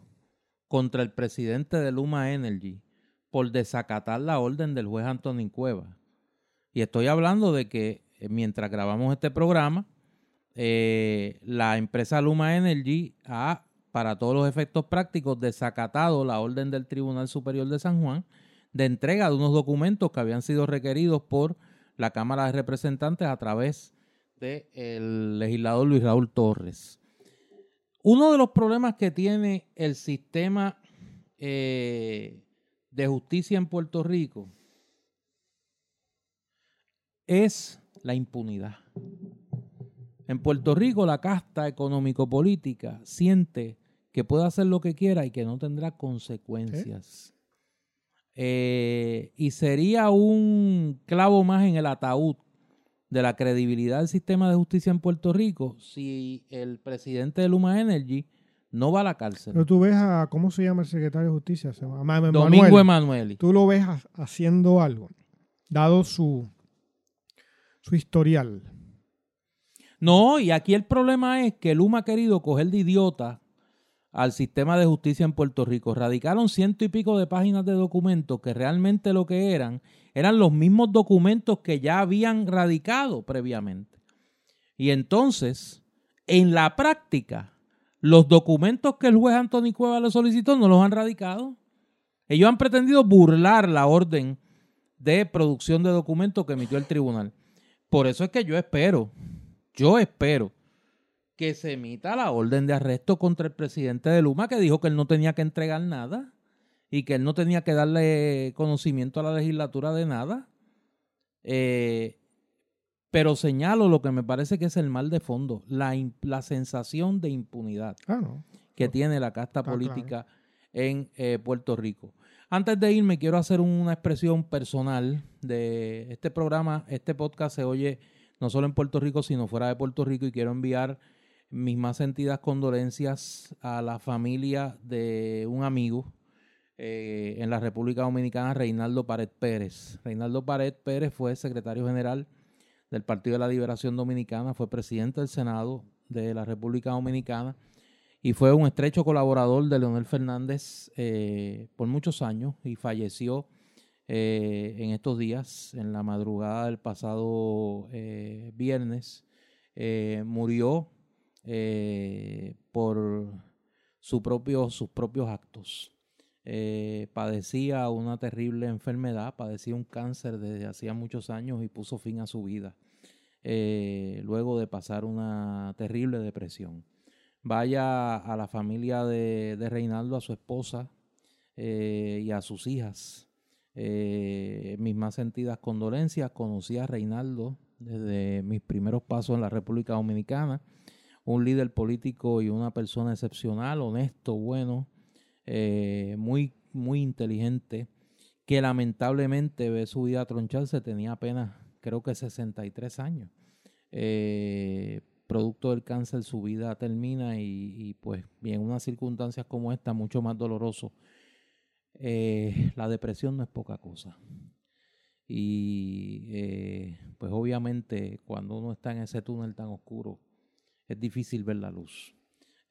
contra el presidente de Luma Energy por desacatar la orden del juez Antonio Cueva. Y estoy hablando de que eh, mientras grabamos este programa, eh, la empresa Luma Energy ha, para todos los efectos prácticos, desacatado la orden del Tribunal Superior de San Juan de entrega de unos documentos que habían sido requeridos por la Cámara de Representantes a través del legislador Luis Raúl Torres. Uno de los problemas que tiene el sistema eh, de justicia en Puerto Rico es la impunidad. En Puerto Rico la casta económico-política siente que puede hacer lo que quiera y que no tendrá consecuencias. Eh, y sería un clavo más en el ataúd de la credibilidad del sistema de justicia en Puerto Rico si el presidente de Luma Energy no va a la cárcel. Pero tú ves a, ¿cómo se llama el secretario de justicia? Se llama Domingo Emanueli. Tú lo ves haciendo algo, dado su, su historial. No, y aquí el problema es que Luma ha querido coger de idiota al sistema de justicia en Puerto Rico. Radicaron ciento y pico de páginas de documentos que realmente lo que eran eran los mismos documentos que ya habían radicado previamente. Y entonces, en la práctica, los documentos que el juez Antonio Cueva le solicitó no los han radicado. Ellos han pretendido burlar la orden de producción de documentos que emitió el tribunal. Por eso es que yo espero yo espero que se emita la orden de arresto contra el presidente de Luma que dijo que él no tenía que entregar nada y que él no tenía que darle conocimiento a la legislatura de nada. Eh, pero señalo lo que me parece que es el mal de fondo, la, la sensación de impunidad ah, que tiene la casta política en eh, Puerto Rico. Antes de irme, quiero hacer una expresión personal de este programa. Este podcast se oye no solo en Puerto Rico, sino fuera de Puerto Rico. Y quiero enviar mis más sentidas condolencias a la familia de un amigo eh, en la República Dominicana, Reinaldo Pared Pérez. Reinaldo Pared Pérez fue secretario general del Partido de la Liberación Dominicana, fue presidente del Senado de la República Dominicana y fue un estrecho colaborador de Leonel Fernández eh, por muchos años y falleció eh, en estos días, en la madrugada del pasado viernes. murió por sus propios actos. Eh, padecía una terrible enfermedad, padecía un cáncer desde hacía muchos años y puso fin a su vida eh, luego de pasar una terrible depresión. Vaya a la familia de, Reinaldo, a su esposa eh, y a sus hijas. Mis más sentidas condolencias. Conocí a Reinaldo desde mis primeros pasos en la República Dominicana. Un líder político y una persona excepcional, honesto, bueno, eh, muy, muy inteligente, que lamentablemente ve su vida troncharse, tenía apenas, creo que 63 años. Eh, producto del cáncer, su vida termina y, pues, en unas circunstancias como esta, mucho más doloroso. Eh, la depresión no es poca cosa. Y pues obviamente cuando uno está en ese túnel tan oscuro, es difícil ver la luz.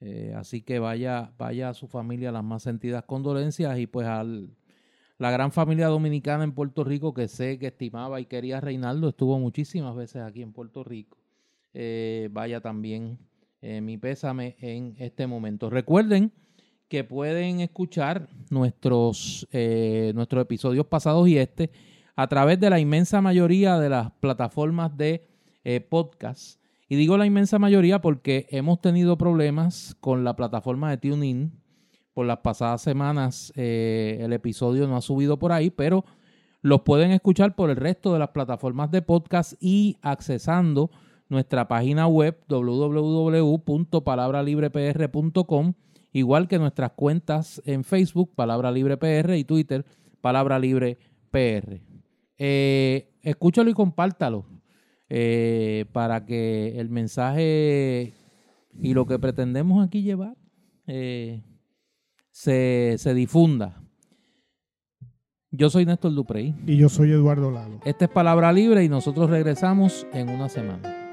Eh, así que vaya, vaya a su familia las más sentidas condolencias y pues a la gran familia dominicana en Puerto Rico que sé que estimaba y quería Reinaldo, estuvo muchísimas veces aquí en Puerto Rico. Eh, vaya también eh, mi pésame en este momento. Recuerden que pueden escuchar nuestros, nuestros episodios pasados y este a través de la inmensa mayoría de las plataformas de podcast y digo la inmensa mayoría porque hemos tenido problemas con la plataforma de TuneIn. Por las pasadas semanas eh, el episodio no ha subido por ahí, pero los pueden escuchar por el resto de las plataformas de podcast y accesando nuestra página web www.palabralibrepr.com, igual que nuestras cuentas en Facebook, Palabra Libre PR, y Twitter, Palabra Libre PR. Eh, escúchalo y compártalo. Eh, para que el mensaje y lo que pretendemos aquí llevar eh, se, se difunda. Yo soy Néstor Duprey. Y yo soy Eduardo Lalo. Esta es Palabra Libre y nosotros regresamos en una semana.